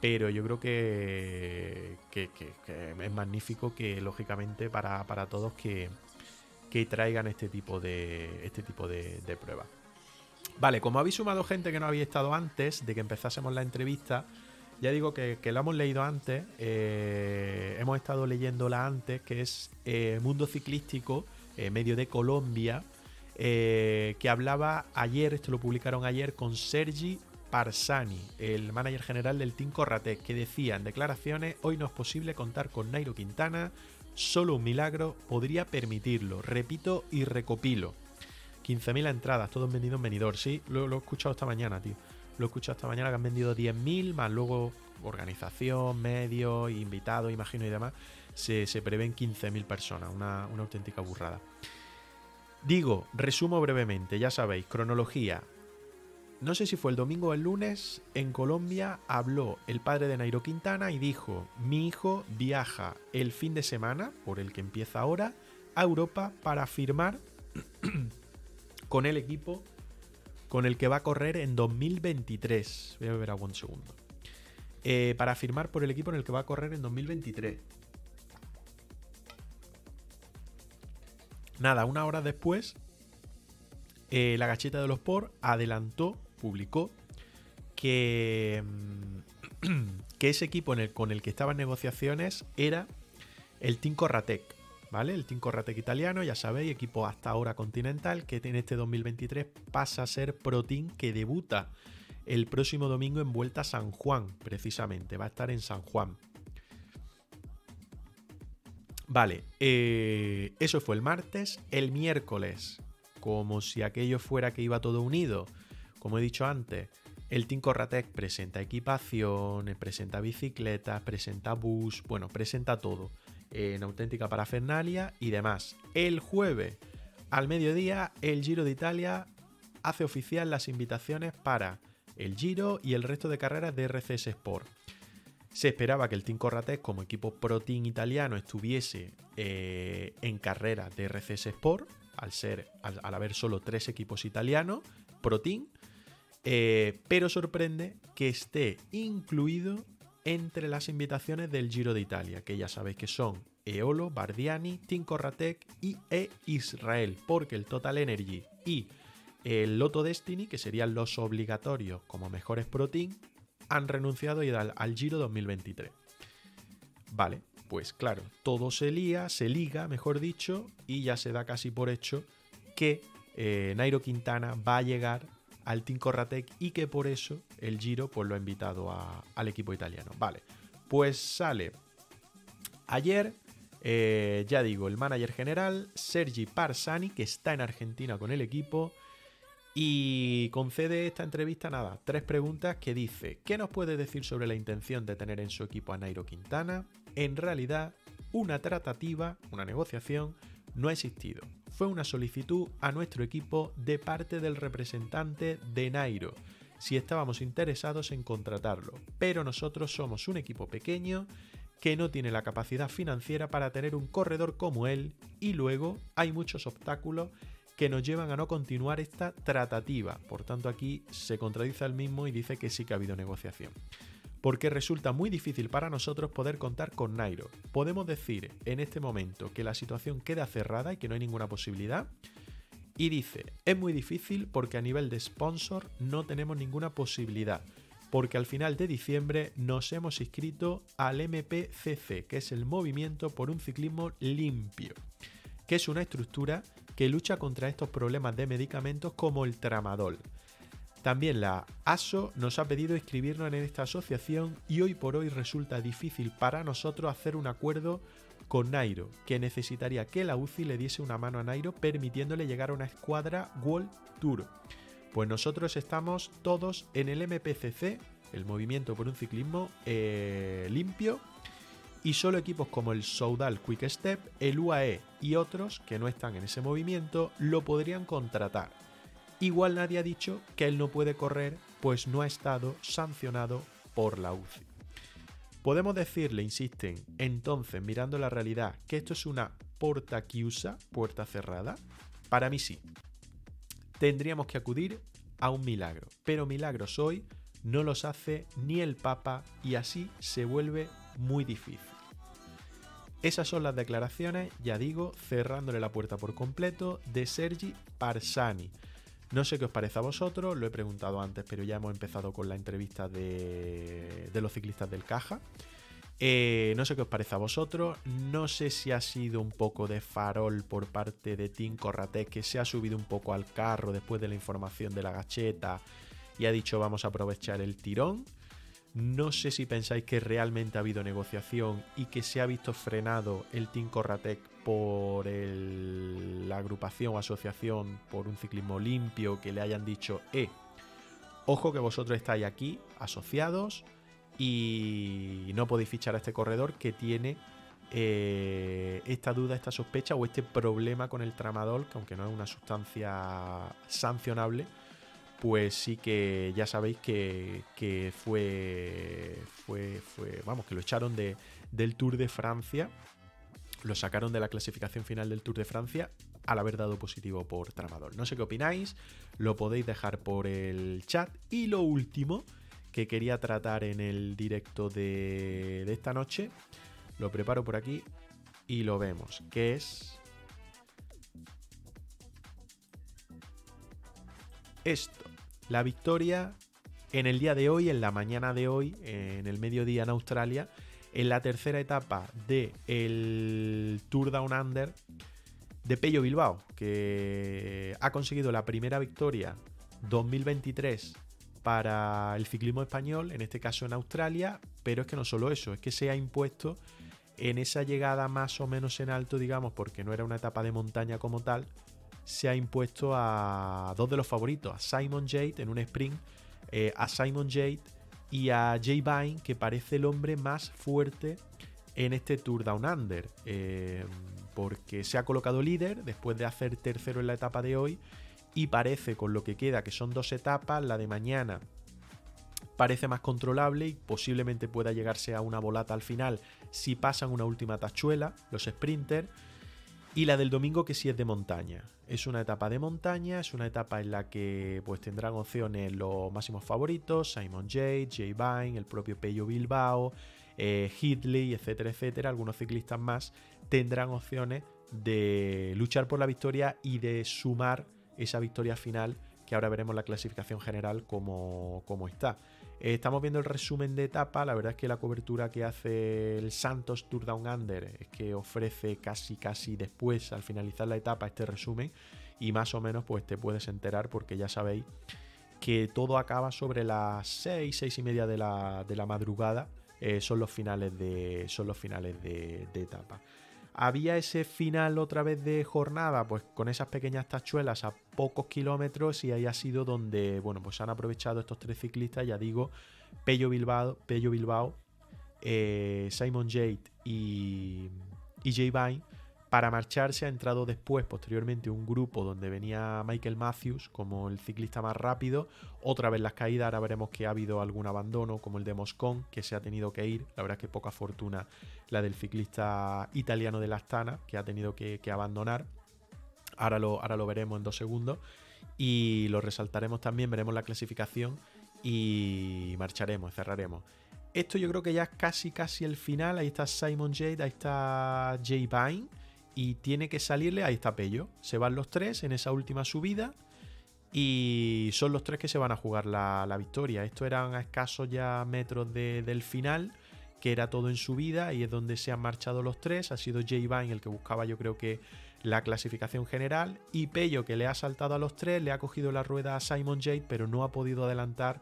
Pero yo creo que, es magnífico que, lógicamente, para, todos que, traigan este tipo de, este tipo de, pruebas. Vale, como habéis sumado gente que no había estado antes de que empezásemos la entrevista, ya digo que, lo hemos leído antes, eh, hemos estado leyéndola antes, que es eh, Mundo Ciclístico, eh, medio de Colombia, que hablaba ayer, esto lo publicaron ayer, con Sergi Parsani, el manager general del Team Corratec, que decía en declaraciones, hoy no es posible contar con Nairo Quintana, solo un milagro podría permitirlo, repito y recopilo. 15.000 entradas, todos vendidos en venidor. Sí, lo, he escuchado esta mañana, tío. Lo he escuchado esta mañana que han vendido 10.000, más luego organización, medios, invitados, imagino y demás. Se, prevén 15.000 personas, una, una auténtica burrada. Digo, resumo brevemente, ya sabéis, cronología. No sé si fue el domingo o el lunes, en Colombia habló el padre de Nairo Quintana y dijo, mi hijo viaja el fin de semana, por el que empieza ahora, a Europa para firmar con el equipo con el que va a correr en 2023. Voy a ver algo un segundo. Eh, para firmar por el equipo en el que va a correr en 2023. Nada, una hora después, eh, la gacheta de los por adelantó, publicó que, mm, que ese equipo con el que estaba en negociaciones era el Team Corratec. ¿vale? El Team Corratec italiano, ya sabéis, equipo hasta ahora continental, que en este 2023 pasa a ser Pro Team, que debuta el próximo domingo en Vuelta a San Juan, precisamente, va a estar en San Juan. Vale, eh, eso fue el martes. El miércoles, como si aquello fuera que iba todo unido, como he dicho antes, el Team Corratec presenta equipación, presenta bicicletas, presenta bus, bueno, presenta todo en auténtica parafernalia y demás. El jueves al mediodía, el Giro de Italia hace oficial las invitaciones para el Giro y el resto de carreras de RCS Sport. Se esperaba que el Team Corratec, como equipo pro team italiano, estuviese eh, en carreras de RCS Sport, al, ser, al, haber solo tres equipos italianos pro team, eh, pero sorprende que esté incluido entre las invitaciones del Giro de Italia, que ya sabéis que son Eolo, Bardiani, Team Corratec y E Israel, porque el Total Energy y el Lotto Destiny, que serían los obligatorios como mejores Pro Team, han renunciado al, al Giro 2023. Vale, pues claro, todo se lía, se liga, mejor dicho, y ya se da casi por hecho que eh, Nairo Quintana va a llegar al Team Corratec y que por eso el Giro pues, lo ha invitado al equipo italiano. Vale, pues sale ayer, eh, ya digo, el manager general, Sergi Parsani, que está en Argentina con el equipo. Y concede esta entrevista, nada, tres preguntas que dice, ¿qué nos puede decir sobre la intención de tener en su equipo a Nairo Quintana? En realidad, una tratativa, una negociación, no ha existido fue una solicitud a nuestro equipo de parte del representante de Nairo, si estábamos interesados en contratarlo, pero nosotros somos un equipo pequeño que no tiene la capacidad financiera para tener un corredor como él y luego hay muchos obstáculos que nos llevan a no continuar esta tratativa. Por tanto, aquí se contradice el mismo y dice que sí que ha habido negociación. Porque resulta muy difícil para nosotros poder contar con Nairo. Podemos decir en este momento que la situación queda cerrada y que no hay ninguna posibilidad. Y dice, es muy difícil porque a nivel de sponsor no tenemos ninguna posibilidad porque al final de diciembre nos hemos inscrito al MPCC, que es el Movimiento por un Ciclismo Limpio, que es una estructura que lucha contra estos problemas de medicamentos como el tramadol. También la ASO nos ha pedido inscribirnos en esta asociación y hoy por hoy resulta difícil para nosotros hacer un acuerdo con Nairo, que necesitaría que la UCI le diese una mano a Nairo permitiéndole llegar a una escuadra World Tour. Pues nosotros estamos todos en el MPCC, el Movimiento por un Ciclismo eh, Limpio, y solo equipos como el Soudal Quick Step, el UAE y otros que no están en ese movimiento lo podrían contratar. Igual nadie ha dicho que él no puede correr, pues no ha estado sancionado por la UCI. Podemos decirle, insisten, entonces, mirando la realidad, que esto es una porta chiusa, puerta cerrada. Para mí sí tendríamos que acudir a un milagro. Pero milagros hoy no los hace ni el Papa y así se vuelve muy difícil. Esas son las declaraciones, ya digo, cerrándole la puerta por completo, de Sergi Parsani. No sé qué os parece a vosotros, lo he preguntado antes, pero ya hemos empezado con la entrevista de, los ciclistas del Caja. Eh, no sé qué os parece a vosotros. No sé si ha sido un poco de farol por parte de Tim Corrate que se ha subido un poco al carro después de la información de la gacheta y ha dicho vamos a aprovechar el tirón. No sé si pensáis que realmente ha habido negociación y que se ha visto frenado el Team Corratec por la agrupación o asociación por un ciclismo limpio que le hayan dicho, eh, ojo que vosotros estáis aquí asociados, y no podéis fichar a este corredor que tiene eh, esta duda, esta sospecha o este problema con el tramadol, que aunque no es una sustancia sancionable, pues sí que ya sabéis que, fue, fue, fue, vamos, que lo echaron de, del Tour de Francia, lo sacaron de la clasificación final del Tour de Francia al haber dado positivo por tramadol. No sé qué opináis, lo podéis dejar por el chat. Y lo último, que quería tratar en el directo de, esta noche. Lo preparo por aquí y lo vemos, que es esto. La victoria en el día de hoy, en la mañana de hoy, en el mediodía en Australia, en la tercera etapa del el Tour Down Under de Pello Bilbao, que ha conseguido la primera victoria 2023 para el ciclismo español, en este caso en Australia, pero es que no solo eso, es que se ha impuesto en esa llegada más o menos en alto, digamos, porque no era una etapa de montaña como tal, se ha impuesto a dos de los favoritos, a Simon Jade en un sprint, eh, a Simon Jade y a Jay Vine, que parece el hombre más fuerte en este Tour Down Under, eh, porque se ha colocado líder después de hacer tercero en la etapa de hoy y parece con lo que queda, que son dos etapas, la de mañana parece más controlable y posiblemente pueda llegarse a una volata al final si pasan una última tachuela, los sprinters. Y la del domingo que sí es de montaña. Es una etapa de montaña, es una etapa en la que pues tendrán opciones los máximos favoritos, Simon Jade, Jay Vine, el propio Pello Bilbao, eh, Hitley, etcétera, etcétera. Algunos ciclistas más tendrán opciones de luchar por la victoria y de sumar esa victoria final que ahora veremos la clasificación general como, está. Eh, estamos viendo el resumen de etapa, la verdad es que la cobertura que hace el Santos Tour Down Under es que ofrece casi casi después, al finalizar la etapa, este resumen y más o menos pues te puedes enterar porque ya sabéis que todo acaba sobre las 6, 6 y media de la, madrugada, eh, son los finales de, son los finales de etapa. Había ese final otra vez de jornada, pues con esas pequeñas tachuelas a pocos kilómetros y ahí ha sido donde, bueno, pues han aprovechado estos tres ciclistas, ya digo, Pello Bilbao, Pello Bilbao eh, Simon Jade y, y Jay Vine Para marcharse ha entrado después, posteriormente, un grupo donde venía Michael Matthews como el ciclista más rápido. Otra vez las caídas, ahora veremos que ha habido algún abandono, como el de Moscón, que se ha tenido que ir. La verdad es que poca fortuna la del ciclista italiano de la Astana, que ha tenido que, abandonar. Ahora lo, ahora lo veremos en dos segundos. Y lo resaltaremos también, veremos la clasificación y marcharemos, cerraremos. Esto yo creo que ya es casi casi el final. Ahí está Simon Jade, ahí está Jay Vine y tiene que salirle, ahí está Pello. Se van los tres en esa última subida y son los tres que se van a jugar la, victoria. Esto eran a escasos ya metros del final, que era todo en subida y es donde se han marchado los tres. Ha sido Jay Vine el que buscaba yo creo que la clasificación general y Pello que le ha saltado a los tres, le ha cogido la rueda a Simon Jade pero no ha podido adelantar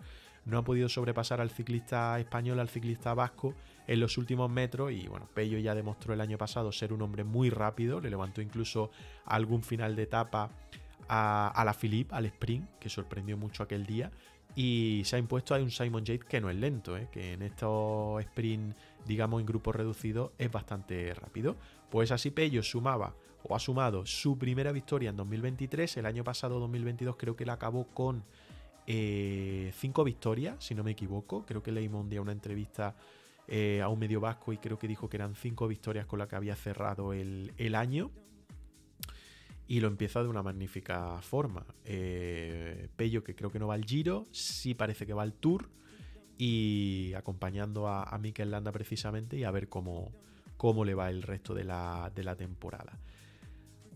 no ha podido sobrepasar al ciclista español, al ciclista vasco en los últimos metros y bueno, Pello ya demostró el año pasado ser un hombre muy rápido, le levantó incluso algún final de etapa a, la Philippe, al sprint, que sorprendió mucho aquel día y se ha impuesto a un Simon Yates que no es lento, ¿eh? que en estos sprint, digamos, en grupos reducidos es bastante rápido. Pues así Pello sumaba o ha sumado su primera victoria en 2023, el año pasado 2022 creo que la acabó con eh, cinco victorias, si no me equivoco. Creo que leímos un día una entrevista eh, a un medio vasco y creo que dijo que eran cinco victorias con las que había cerrado el, año. Y lo empieza de una magnífica forma. Eh, Pello, que creo que no va al Giro, sí parece que va al Tour. Y acompañando a, a Mikel Landa precisamente y a ver cómo, cómo le va el resto de la, de la temporada.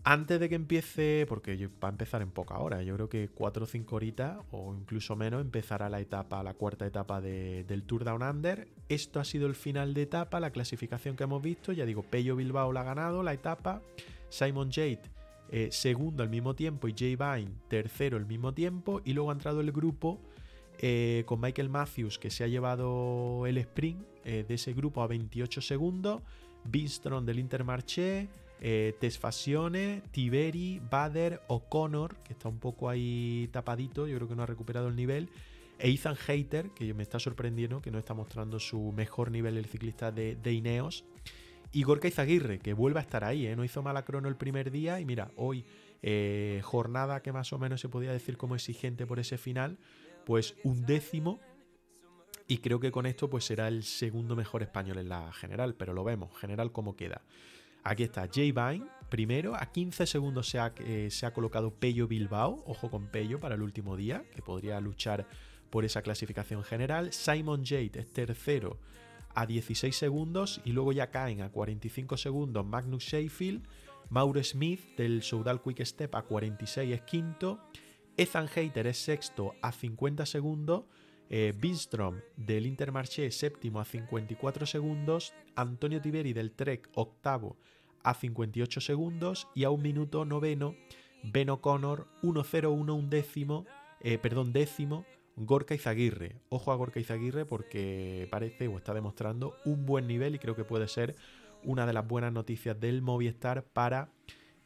Antes de que empiece, porque va a empezar en poca hora, yo creo que 4 o 5 horitas o incluso menos empezará la etapa, la cuarta etapa del Tour Down Under. Esto ha sido el final de etapa, la clasificación que hemos visto. Ya digo, Pello Bilbao la ha ganado la etapa, Simon Jade eh, segundo al mismo tiempo y Jay Vine tercero al mismo tiempo. Y luego ha entrado el grupo eh, con Michael Matthews que se ha llevado el sprint eh, de ese grupo a 28 segundos, Binstrom del Intermarché eh, Tesfasione, Tiberi, Bader, O'Connor, que está un poco ahí tapadito, yo creo que no ha recuperado el nivel, e Ethan Hater, que me está sorprendiendo, que no está mostrando su mejor nivel el ciclista de, Ineos, y Gorka Izaguirre, que vuelve a estar ahí, ¿eh? no hizo mala crono el primer día, y mira, hoy eh, jornada que más o menos se podía decir como exigente por ese final, pues un décimo y creo que con esto pues será el segundo mejor español en la general, pero lo vemos, general cómo queda. Aquí está Jay Vine, primero, a 15 segundos se ha, eh, colocado Pello Bilbao, ojo con Pello para el último día, que podría luchar por esa clasificación general. Simon Jade es tercero a 16 segundos y luego ya caen a 45 segundos Magnus Sheffield, Mauro Smith del Soudal Quick Step a 46 es quinto, Ethan Hater es sexto a 50 segundos, eh, del Intermarché séptimo a 54 segundos, Antonio Tiberi del Trek octavo a 58 segundos y a un minuto noveno Ben O'Connor 1-0-1 un décimo, eh, perdón, décimo Gorka Izaguirre. Ojo a Gorka Izaguirre porque parece o está demostrando un buen nivel y creo que puede ser una de las buenas noticias del Movistar para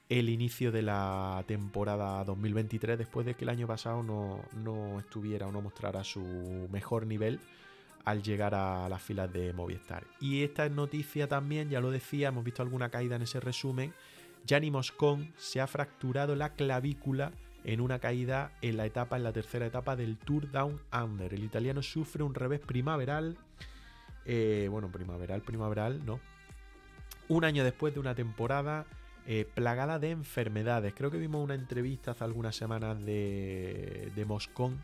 el inicio de la temporada 2023 después de que el año pasado no, no estuviera o no mostrara su mejor nivel al llegar a las filas de Movistar. Y esta noticia también, ya lo decía, hemos visto alguna caída en ese resumen. Gianni Moscón se ha fracturado la clavícula en una caída en la etapa, en la tercera etapa del Tour Down Under. El italiano sufre un revés primaveral. Eh, bueno, primaveral, primaveral, no. Un año después de una temporada eh, plagada de enfermedades. Creo que vimos una entrevista hace algunas semanas de, de Moscón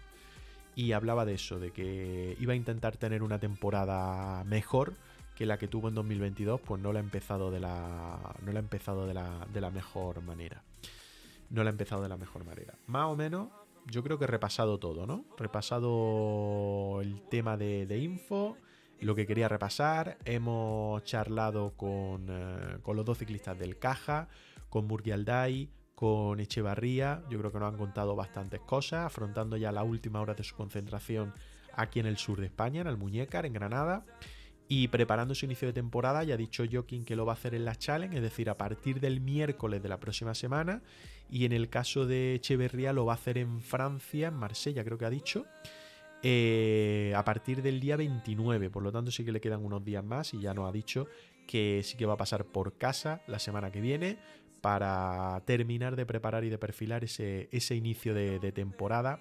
y hablaba de eso, de que iba a intentar tener una temporada mejor que la que tuvo en 2022, pues no la ha empezado de la, no la ha empezado de la, de la mejor manera. No la ha empezado de la mejor manera. Más o menos, yo creo que he repasado todo, ¿no? Repasado el tema de info, lo que quería repasar. Hemos charlado con, eh, con los dos ciclistas del Caja, con Murgialdai, con Echevarría. Yo creo que nos han contado bastantes cosas, afrontando ya la última hora de su concentración aquí en el sur de España, en el Muñecar, en Granada. Y preparando su inicio de temporada, ya ha dicho Joaquín que lo va a hacer en la Challenge, es decir, a partir del miércoles de la próxima semana. Y en el caso de Echeverría lo va a hacer en Francia, en Marsella, creo que ha dicho. Eh, a partir del día 29. Por lo tanto, sí que le quedan unos días más y ya nos ha dicho que sí que va a pasar por casa la semana que viene para terminar de preparar y de perfilar ese, ese inicio de, temporada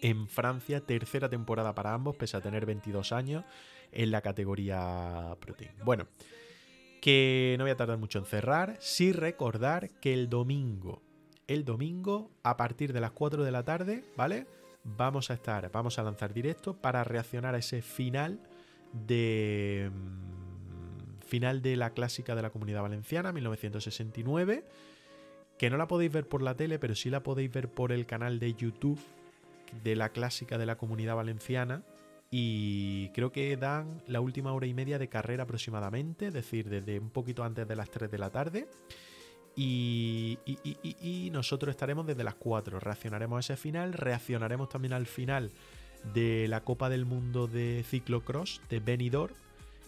en Francia, tercera temporada para ambos, pese a tener 22 años en la categoría Protein. Bueno, que no voy a tardar mucho en cerrar, sí recordar que el domingo, el domingo a partir de las 4 de la tarde, ¿vale? Vamos a estar, vamos a lanzar directo para reaccionar a ese final de mm, final de la clásica de la Comunidad Valenciana 1969, que no la podéis ver por la tele, pero sí la podéis ver por el canal de YouTube de la clásica de la Comunidad Valenciana, y creo que dan la última hora y media de carrera aproximadamente, es decir, desde un poquito antes de las 3 de la tarde. Y, y, nosotros estaremos desde las 4, reaccionaremos a ese final, reaccionaremos también al final de la Copa del Mundo de Ciclocross de Benidorm,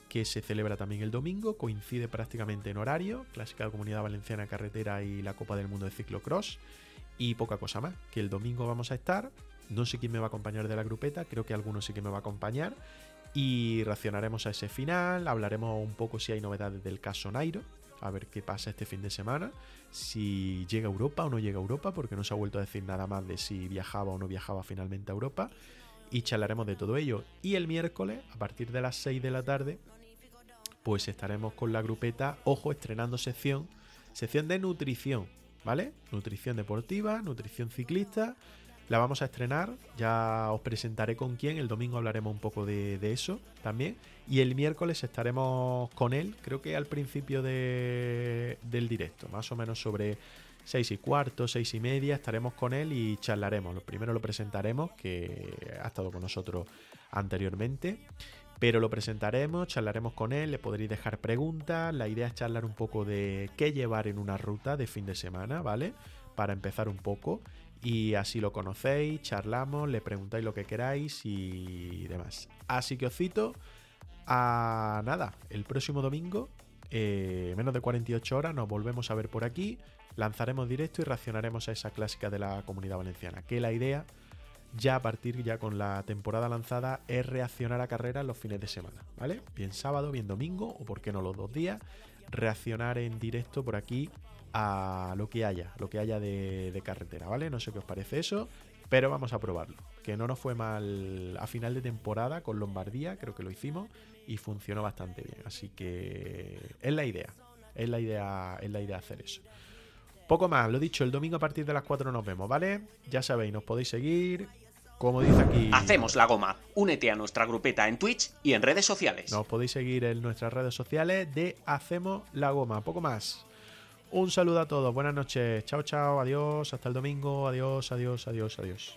que se celebra también el domingo, coincide prácticamente en horario, clásica de Comunidad Valenciana Carretera y la Copa del Mundo de Ciclocross, y poca cosa más, que el domingo vamos a estar no sé quién me va a acompañar de la grupeta, creo que alguno sí que me va a acompañar. Y reaccionaremos a ese final, hablaremos un poco si hay novedades del caso Nairo, a ver qué pasa este fin de semana, si llega a Europa o no llega a Europa, porque no se ha vuelto a decir nada más de si viajaba o no viajaba finalmente a Europa. Y charlaremos de todo ello. Y el miércoles, a partir de las 6 de la tarde, pues estaremos con la grupeta, ojo, estrenando sección, sección de nutrición, ¿vale? Nutrición deportiva, nutrición ciclista la vamos a estrenar, ya os presentaré con quién, el domingo hablaremos un poco de, eso también. Y el miércoles estaremos con él, creo que al principio del directo, más o menos sobre seis y cuarto, seis y media, estaremos con él y charlaremos. Lo primero lo presentaremos, que ha estado con nosotros anteriormente. Pero lo presentaremos, charlaremos con él, le podréis dejar preguntas. La idea es charlar un poco de qué llevar en una ruta de fin de semana, ¿vale? Para empezar un poco y así lo conocéis, charlamos, le preguntáis lo que queráis y demás. Así que os cito a nada, el próximo domingo, eh, menos de 48 horas, nos volvemos a ver por aquí, lanzaremos directo y reaccionaremos a esa clásica de la comunidad valenciana. Que la idea, ya a partir ya con la temporada lanzada, es reaccionar a carreras los fines de semana, ¿vale? Bien sábado, bien domingo, o por qué no los dos días, reaccionar en directo por aquí a lo que haya, lo que haya de, carretera, ¿vale? No sé qué os parece eso, pero vamos a probarlo. Que no nos fue mal a final de temporada con Lombardía, creo que lo hicimos y funcionó bastante bien. Así que es la idea, es la idea, es la idea hacer eso. Poco más, lo dicho, el domingo a partir de las 4 nos vemos, ¿vale? Ya sabéis, nos podéis seguir. Como dice aquí. Hacemos la goma. Únete a nuestra grupeta en Twitch y en redes sociales. Nos podéis seguir en nuestras redes sociales de Hacemos la goma. Poco más. Un saludo a todos, buenas noches, chao, chao, adiós, hasta el domingo, adiós, adiós, adiós, adiós.